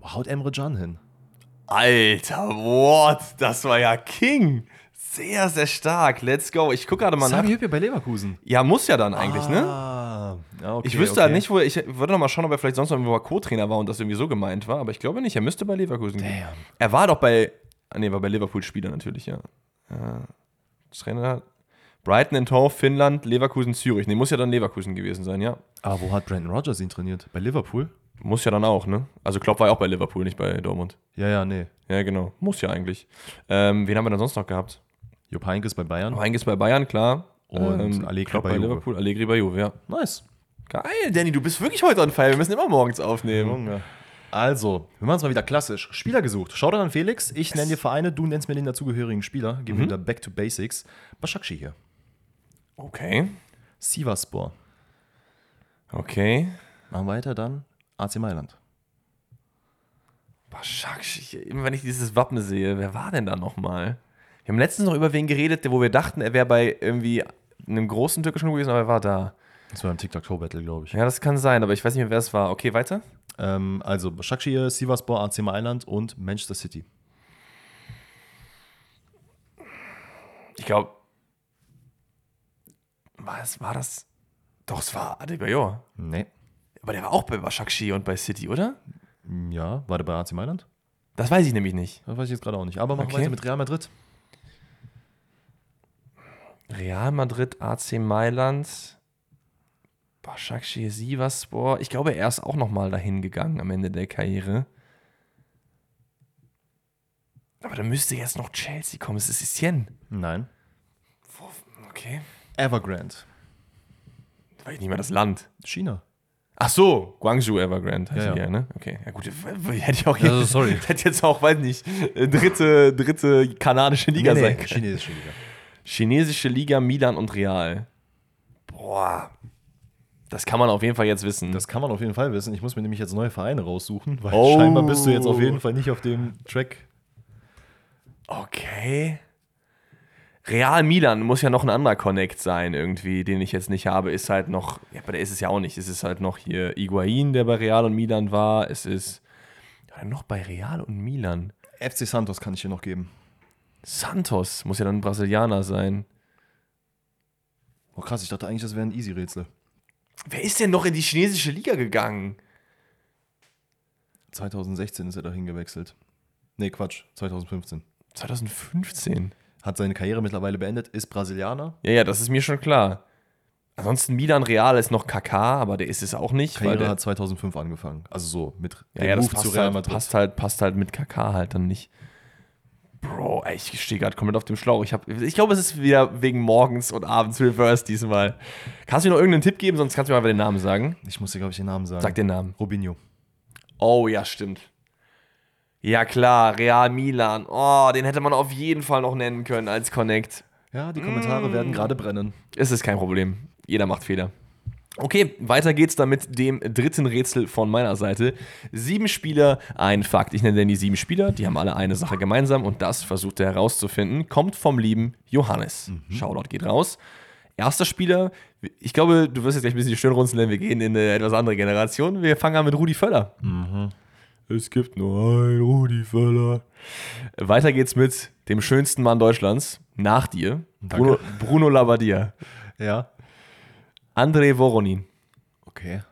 Boah, haut Emre Can hin? Alter, what? Das war ja King. Sehr, sehr stark. Let's go. Ich gucke gerade mal nach. Sami Hüppe bei Leverkusen. Ja, muss ja dann eigentlich, ne? Ah, okay, Ich wüsste okay. halt nicht, wo er, ich würde noch mal schauen, ob er vielleicht sonst noch irgendwo mal Co-Trainer war und das irgendwie so gemeint war, aber ich glaube nicht, er müsste bei Leverkusen gehen. Damn. Er war doch bei, ah, nee, war bei Liverpool Spieler natürlich, ja. ja. Trainer Brighton and Hove, Finnland, Leverkusen, Zürich. Nee, muss ja dann Leverkusen gewesen sein, ja. Aber wo hat Brandon Rogers ihn trainiert? Bei Liverpool? Muss ja dann auch, ne? Also Klopp war ja auch bei Liverpool, nicht bei Dortmund. Ja, ja, nee. Ja, genau. Muss ja eigentlich. Ähm, wen haben wir denn sonst noch gehabt? Jupp Heynckes bei Bayern. Heinges bei Bayern, klar. Und Allegri Klopp bei bei. Liverpool, Allegri bei Juve, ja. Nice. Geil, Danny, du bist wirklich heute on fire. Wir müssen immer morgens aufnehmen. Junge. Also, wir machen es mal wieder klassisch. Spieler gesucht. Schau dann an Felix. Ich nenne dir Vereine, du nennst mir den dazugehörigen Spieler. Gehen wir wieder back to basics. Başakşehir hier. Okay. Sivaspor. Okay. Machen weiter dann AC Mailand. Başakşehir. Immer wenn ich dieses Wappen sehe, wer war denn da nochmal? Wir haben letztens noch über wen geredet, wo wir dachten, er wäre bei irgendwie einem großen türkischen Club gewesen, aber er war da. Das war im TikTok-Show-Battle, glaube ich. Ja, das kann sein, aber ich weiß nicht mehr, wer es war. Okay, weiter. Ähm, also Başakşehir, Sivaspor, AC Mailand und Manchester City. Ich glaube. Was war das? Doch, es war Adebayor. Nee. Aber der war auch bei Başakşehir und bei City, oder? Ja, war der bei AC Mailand? Das weiß ich nämlich nicht. Das weiß ich jetzt gerade auch nicht. Aber machen wir Okay. weiter mit Real Madrid. Real Madrid, AC Mailand, Başakşehir, Sivasspor. Ich glaube, er ist auch noch mal dahin gegangen am Ende der Karriere. Aber da müsste jetzt noch Chelsea kommen. Es ist Etienne. Nein. Okay. Evergrande. Da weiß ich nicht mehr das Land. China. Ach so, Guangzhou Evergrande heißt Ja, ja. ja, ne? Okay, ja gut, hätte ich auch Also, sorry. hätte jetzt auch, weiß nicht, äh, dritte, dritte kanadische Liga sein können. chinesische Liga. Chinesische Liga, Milan und Real. Boah. Das kann man auf jeden Fall jetzt wissen. Das kann man auf jeden Fall wissen. Ich muss mir nämlich jetzt neue Vereine raussuchen, weil Oh. scheinbar bist du jetzt auf jeden Fall nicht auf dem Track. okay. Real Milan muss ja noch ein anderer Connect sein, irgendwie, den ich jetzt nicht habe. Ist halt noch, ja, aber der ist es ja auch nicht. Es ist halt noch hier Higuain, der bei Real und Milan war. Es ist ja, noch bei Real und Milan. FC Santos kann ich dir noch geben. Santos muss ja dann ein Brasilianer sein. Oh krass, ich dachte eigentlich, das wäre ein Easy-Rätsel. Wer ist denn noch in die chinesische Liga gegangen? 2016 ist er dahin gewechselt. Nee, Quatsch, 2015. 2015. Hat seine Karriere mittlerweile beendet, ist Brasilianer. Ja, ja, das ist mir schon klar. Ansonsten Milan Real ist noch KK, aber der ist es auch nicht. weil Karriere der, hat 2005 angefangen. Also so mit ja, ja, das Move passt halt, passt, halt, passt halt mit KK halt dann nicht. Bro, ey, ich stehe gerade komplett auf dem Schlauch. Ich, hab, ich glaube, es ist wieder wegen morgens und abends Reverse diesmal. Kannst du mir noch irgendeinen Tipp geben, sonst kannst du mir einfach den Namen sagen. Ich muss dir, glaube ich, den Namen sagen. Sag den Namen. Robinho. Oh, ja, stimmt. Ja, klar, Real Milan. Oh, den hätte man auf jeden Fall noch nennen können als Connect. Ja, die Kommentare Mm. werden gerade brennen. Es ist kein Problem. Jeder macht Fehler. Okay, weiter geht's dann mit dem dritten Rätsel von meiner Seite. Sieben Spieler, ein Fakt. Ich nenne denn die sieben Spieler, die haben alle eine Sache gemeinsam und das versucht er herauszufinden. Kommt vom lieben Johannes. Shoutout geht raus. Erster Spieler, ich glaube, du wirst jetzt gleich ein bisschen die Stirn runzeln, denn wir gehen in eine etwas andere Generation. Wir fangen an mit Rudi Völler. Es gibt nur ein Rudi Völler. Weiter geht's mit dem schönsten Mann Deutschlands, nach dir, Bruno, Bruno Labbadia. Ja. André Voronin. Okay.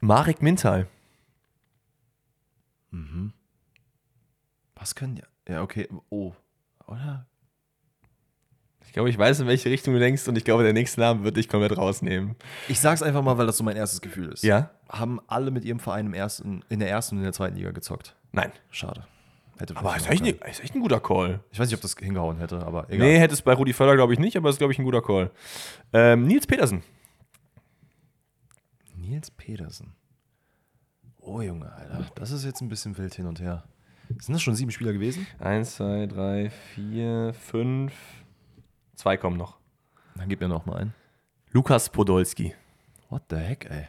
Marek Mintal. Was können die? Ja, okay. Oh. Oder? Ich glaube, ich weiß, in welche Richtung du denkst und ich glaube, der nächste Name wird dich komplett rausnehmen. Ich sag's einfach mal, weil das so mein erstes Gefühl ist. Ja? Haben alle mit ihrem Verein im ersten, in der ersten und in der zweiten Liga gezockt. Nein. Schade. Hätte Aber ist echt, ist echt ein guter Call. Ich weiß nicht, ob das hingehauen hätte, aber egal. Nee, hätte es bei Rudi Völler, glaube ich, nicht, aber ist, glaube ich, ein guter Call. Ähm, Nils Petersen. Nils Pedersen. Oh, Junge, Alter. Das ist jetzt ein bisschen wild hin und her. Sind das schon sieben Spieler gewesen? Eins, zwei, drei, vier, fünf. Zwei kommen noch. Dann gib mir noch mal einen. Lukas Podolski. What the heck, ey?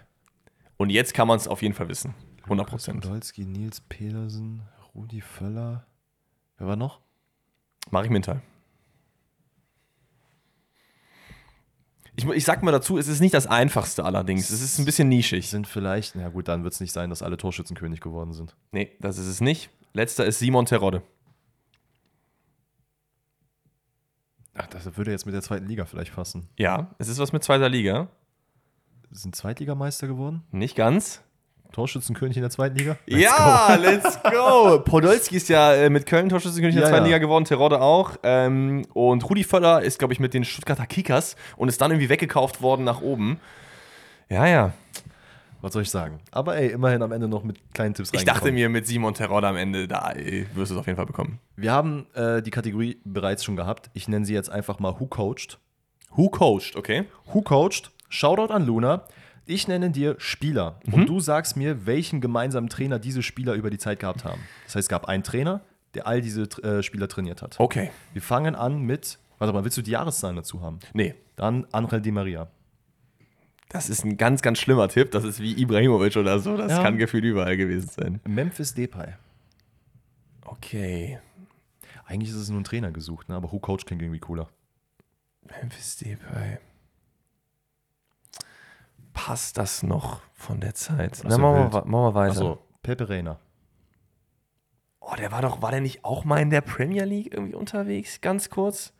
Und jetzt kann man es auf jeden Fall wissen. 100 Prozent. Podolski, Nils Pedersen, Rudi Völler. Wer war noch? Marek Mintal. Ich, ich sag mal dazu, es ist nicht das einfachste allerdings. Es ist ein bisschen nischig. Sind vielleicht, na gut, dann wird es nicht sein, dass alle Torschützenkönig geworden sind. Nee, das ist es nicht. Letzter ist Simon Terodde. Ach, das würde jetzt mit der zweiten Liga vielleicht passen. Ja, es ist was mit zweiter Liga. Sind Zweitligameister geworden? Nicht ganz. Torschützenkönig in der zweiten Liga? ja, let's go. Podolski ist ja äh, mit Köln Torschützenkönig in der Ja, zweiten ja. Liga geworden, Terodde auch. Ähm, und Rudi Völler ist, glaube ich, mit den Stuttgarter Kickers und ist dann irgendwie weggekauft worden nach oben. Ja, ja. Was soll ich sagen? Aber ey, immerhin am Ende noch mit kleinen Tipps Ich dachte mir, mit Simon Terodde am Ende, da ey, wirst du es auf jeden Fall bekommen. Wir haben äh, die Kategorie bereits schon gehabt. Ich nenne sie jetzt einfach mal Who Coached. Who coached, okay? Who Coached? Shoutout an Luna. Ich nenne dir Spieler Mhm. und du sagst mir, welchen gemeinsamen Trainer diese Spieler über die Zeit gehabt haben. Das heißt, es gab einen Trainer, der all diese äh, Spieler trainiert hat. Okay. Wir fangen an mit, warte mal, willst du die Jahreszahlen dazu haben? Nee. Dann Angel Di Maria. Das ist ein ganz, ganz schlimmer Tipp. Das ist wie Ibrahimovic oder so. Das Ja. kann gefühlt überall gewesen sein. Memphis Depay. Okay. Eigentlich ist es nur ein Trainer gesucht, ne? aber Who Coach klingt irgendwie cooler. Memphis Depay. Passt das noch von der Zeit? Na, machen, wir, machen wir weiter. Achso, Pepe Reina. Oh, der war doch, war der nicht auch mal in der Premier League irgendwie unterwegs? Ganz kurz.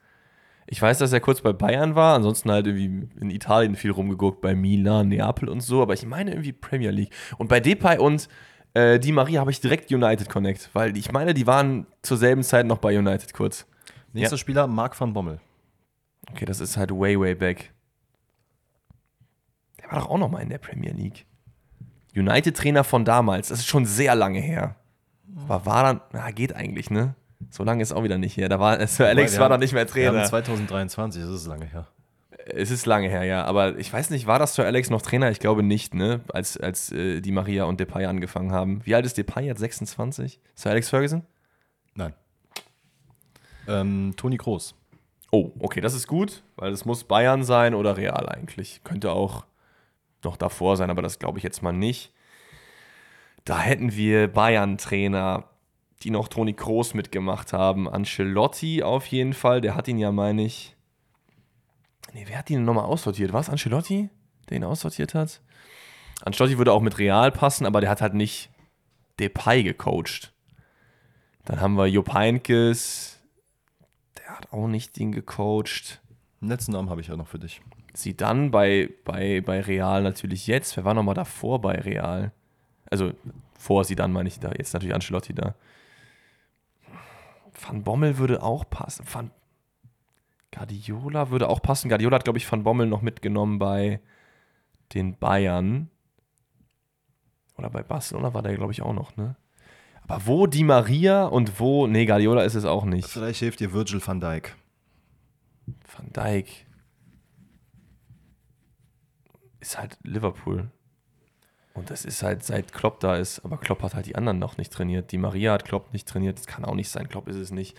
Ich weiß, dass er kurz bei Bayern war, ansonsten halt irgendwie in Italien viel rumgeguckt, bei Milan, Neapel und so, aber ich meine irgendwie Premier League. Und bei Depay und äh, Di Maria habe ich direkt United Connect, weil ich meine, die waren zur selben Zeit noch bei United kurz. Nächster Spieler, Marc van Bommel. Okay, das ist halt way, way back. Der war doch auch noch mal in der Premier League. United-Trainer von damals, das ist schon sehr lange her. Aber war dann, na, geht eigentlich, ne? So lange ist auch wieder nicht her. Da war, Sir Alex Wir war doch nicht mehr Wir haben Trainer. 2023, das ist lange her. Es ist lange her, ja. Aber ich weiß nicht, war das Sir Alex noch Trainer? Ich glaube nicht, ne? Als, als äh, die Maria und Depay angefangen haben. Wie alt ist Depay jetzt? 26? Sir Alex Ferguson? Nein. Ähm, Toni Kroos. Oh, okay, das ist gut, weil es muss Bayern sein oder Real eigentlich. Könnte auch noch davor sein, aber das glaube ich jetzt mal nicht. Da hätten wir Bayern-Trainer, die noch Toni Kroos mitgemacht haben. Ancelotti auf jeden Fall, der hat ihn ja, meine ich. Nee, wer hat ihn nochmal aussortiert? War es Ancelotti, der ihn aussortiert hat? Ancelotti würde auch mit Real passen, aber der hat halt nicht Depay gecoacht. Dann haben wir Jupp Heynckes, der hat auch nicht den gecoacht. Den letzten Namen habe ich ja noch für dich. Sie dann bei, bei, bei Real natürlich jetzt. Wer war nochmal davor bei Real? Also vor sie dann meine ich da. Jetzt natürlich Ancelotti da. Van Bommel würde auch passen. Van Guardiola würde auch passen. Guardiola hat, glaube ich, Van Bommel noch mitgenommen bei den Bayern. Oder bei Barcelona war der, glaube ich, auch noch, ne? Aber wo Di Maria und wo. Nee, Guardiola ist es auch nicht. Vielleicht hilft dir Virgil van Dijk. Van Dijk ist halt Liverpool. Und das ist halt seit Klopp da ist, aber Klopp hat halt die anderen noch nicht trainiert. Die Maria hat Klopp nicht trainiert, das kann auch nicht sein, Klopp ist es nicht.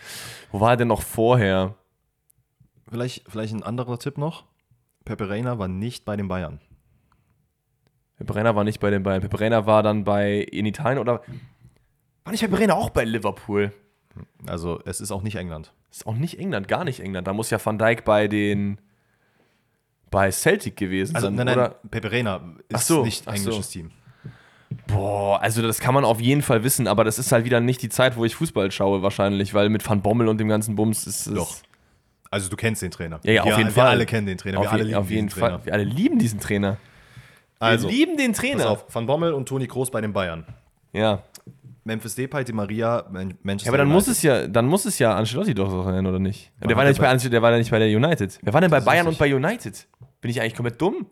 Wo war er denn noch vorher? Vielleicht, vielleicht ein anderer Tipp noch. Pepe Reina war nicht bei den Bayern. Brenner war nicht bei den Bayern. Brenner war dann bei in Italien oder war nicht Brenner auch bei Liverpool? Also es ist auch nicht England. Ist auch nicht England, gar nicht England. Da muss ja Van Dijk bei den bei Celtic gewesen Also sein. nein, nein, oder? Pepe Reina ist Ach so, nicht ach so. englisches Team. Boah, also das kann man auf jeden Fall wissen, aber das ist halt wieder nicht die Zeit, wo ich Fußball schaue wahrscheinlich, weil mit Van Bommel und dem ganzen Bums ist es. Doch. Also du kennst den Trainer. Ja, ja, auf wir, jeden wir Fall. alle kennen den Trainer. Auf, wir alle lieben auf jeden diesen Fall. Trainer. Wir alle lieben diesen Trainer. Also, wir lieben den pass Trainer. auf, Van Bommel und Toni Kroos bei den Bayern. Ja. Memphis Depay, Di Maria, Man- Manchester ja, aber dann muss United. es ja, dann muss es ja Ancelotti doch so sein, oder nicht? Der Wann war, ja nicht bei, Ancelotti- der war ja nicht bei der United. Wer war denn bei Bayern und bei United? Bin ich eigentlich komplett dumm?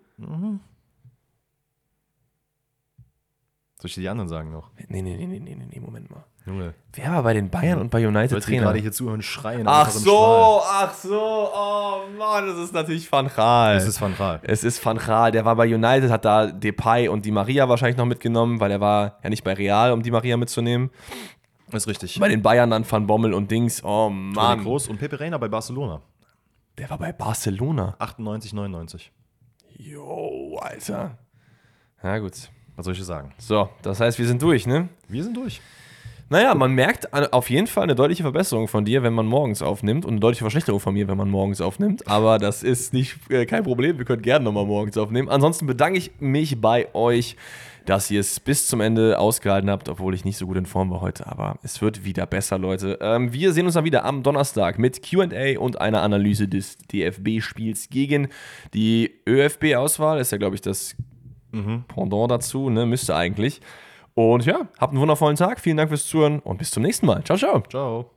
Soll ich dir die anderen sagen noch? Nee, nee, nee, nee, nee, nee, Moment mal. Junge, Wer war bei den Bayern und bei United die Trainer? gerade hier zuhören, schreien. Ach so, ach so, oh Mann, das ist natürlich Van Gaal. Es ist Van Gaal. Es ist Van Gaal, der war bei United, hat da Depay und Di Maria wahrscheinlich noch mitgenommen, weil er war ja nicht bei Real, um Di Maria mitzunehmen. Ist richtig. Bei den Bayern dann Van Bommel und Dings. Oh Toni Mann. Kroos und Pepe Reina bei Barcelona. Der war bei Barcelona. 98, 99. Jo, Alter. Ja, gut. Was soll ich sagen? So, das heißt, wir sind durch, ne? Wir sind durch. Naja, man merkt auf jeden Fall eine deutliche Verbesserung von dir, wenn man morgens aufnimmt und eine deutliche Verschlechterung von mir, wenn man morgens aufnimmt. Aber das ist nicht äh, kein Problem. Wir können gerne nochmal morgens aufnehmen. Ansonsten bedanke ich mich bei euch, dass ihr es bis zum Ende ausgehalten habt, obwohl ich nicht so gut in Form war heute. Aber es wird wieder besser, Leute. Ähm, wir sehen uns dann wieder am Donnerstag mit QA und einer Analyse des DFB-Spiels gegen die ÖFB-Auswahl. Ist ja, glaube ich, das Pendant dazu, ne? Müsste eigentlich. Und ja, habt einen wundervollen Tag. Vielen Dank fürs Zuhören und bis zum nächsten Mal. Ciao, ciao. Ciao.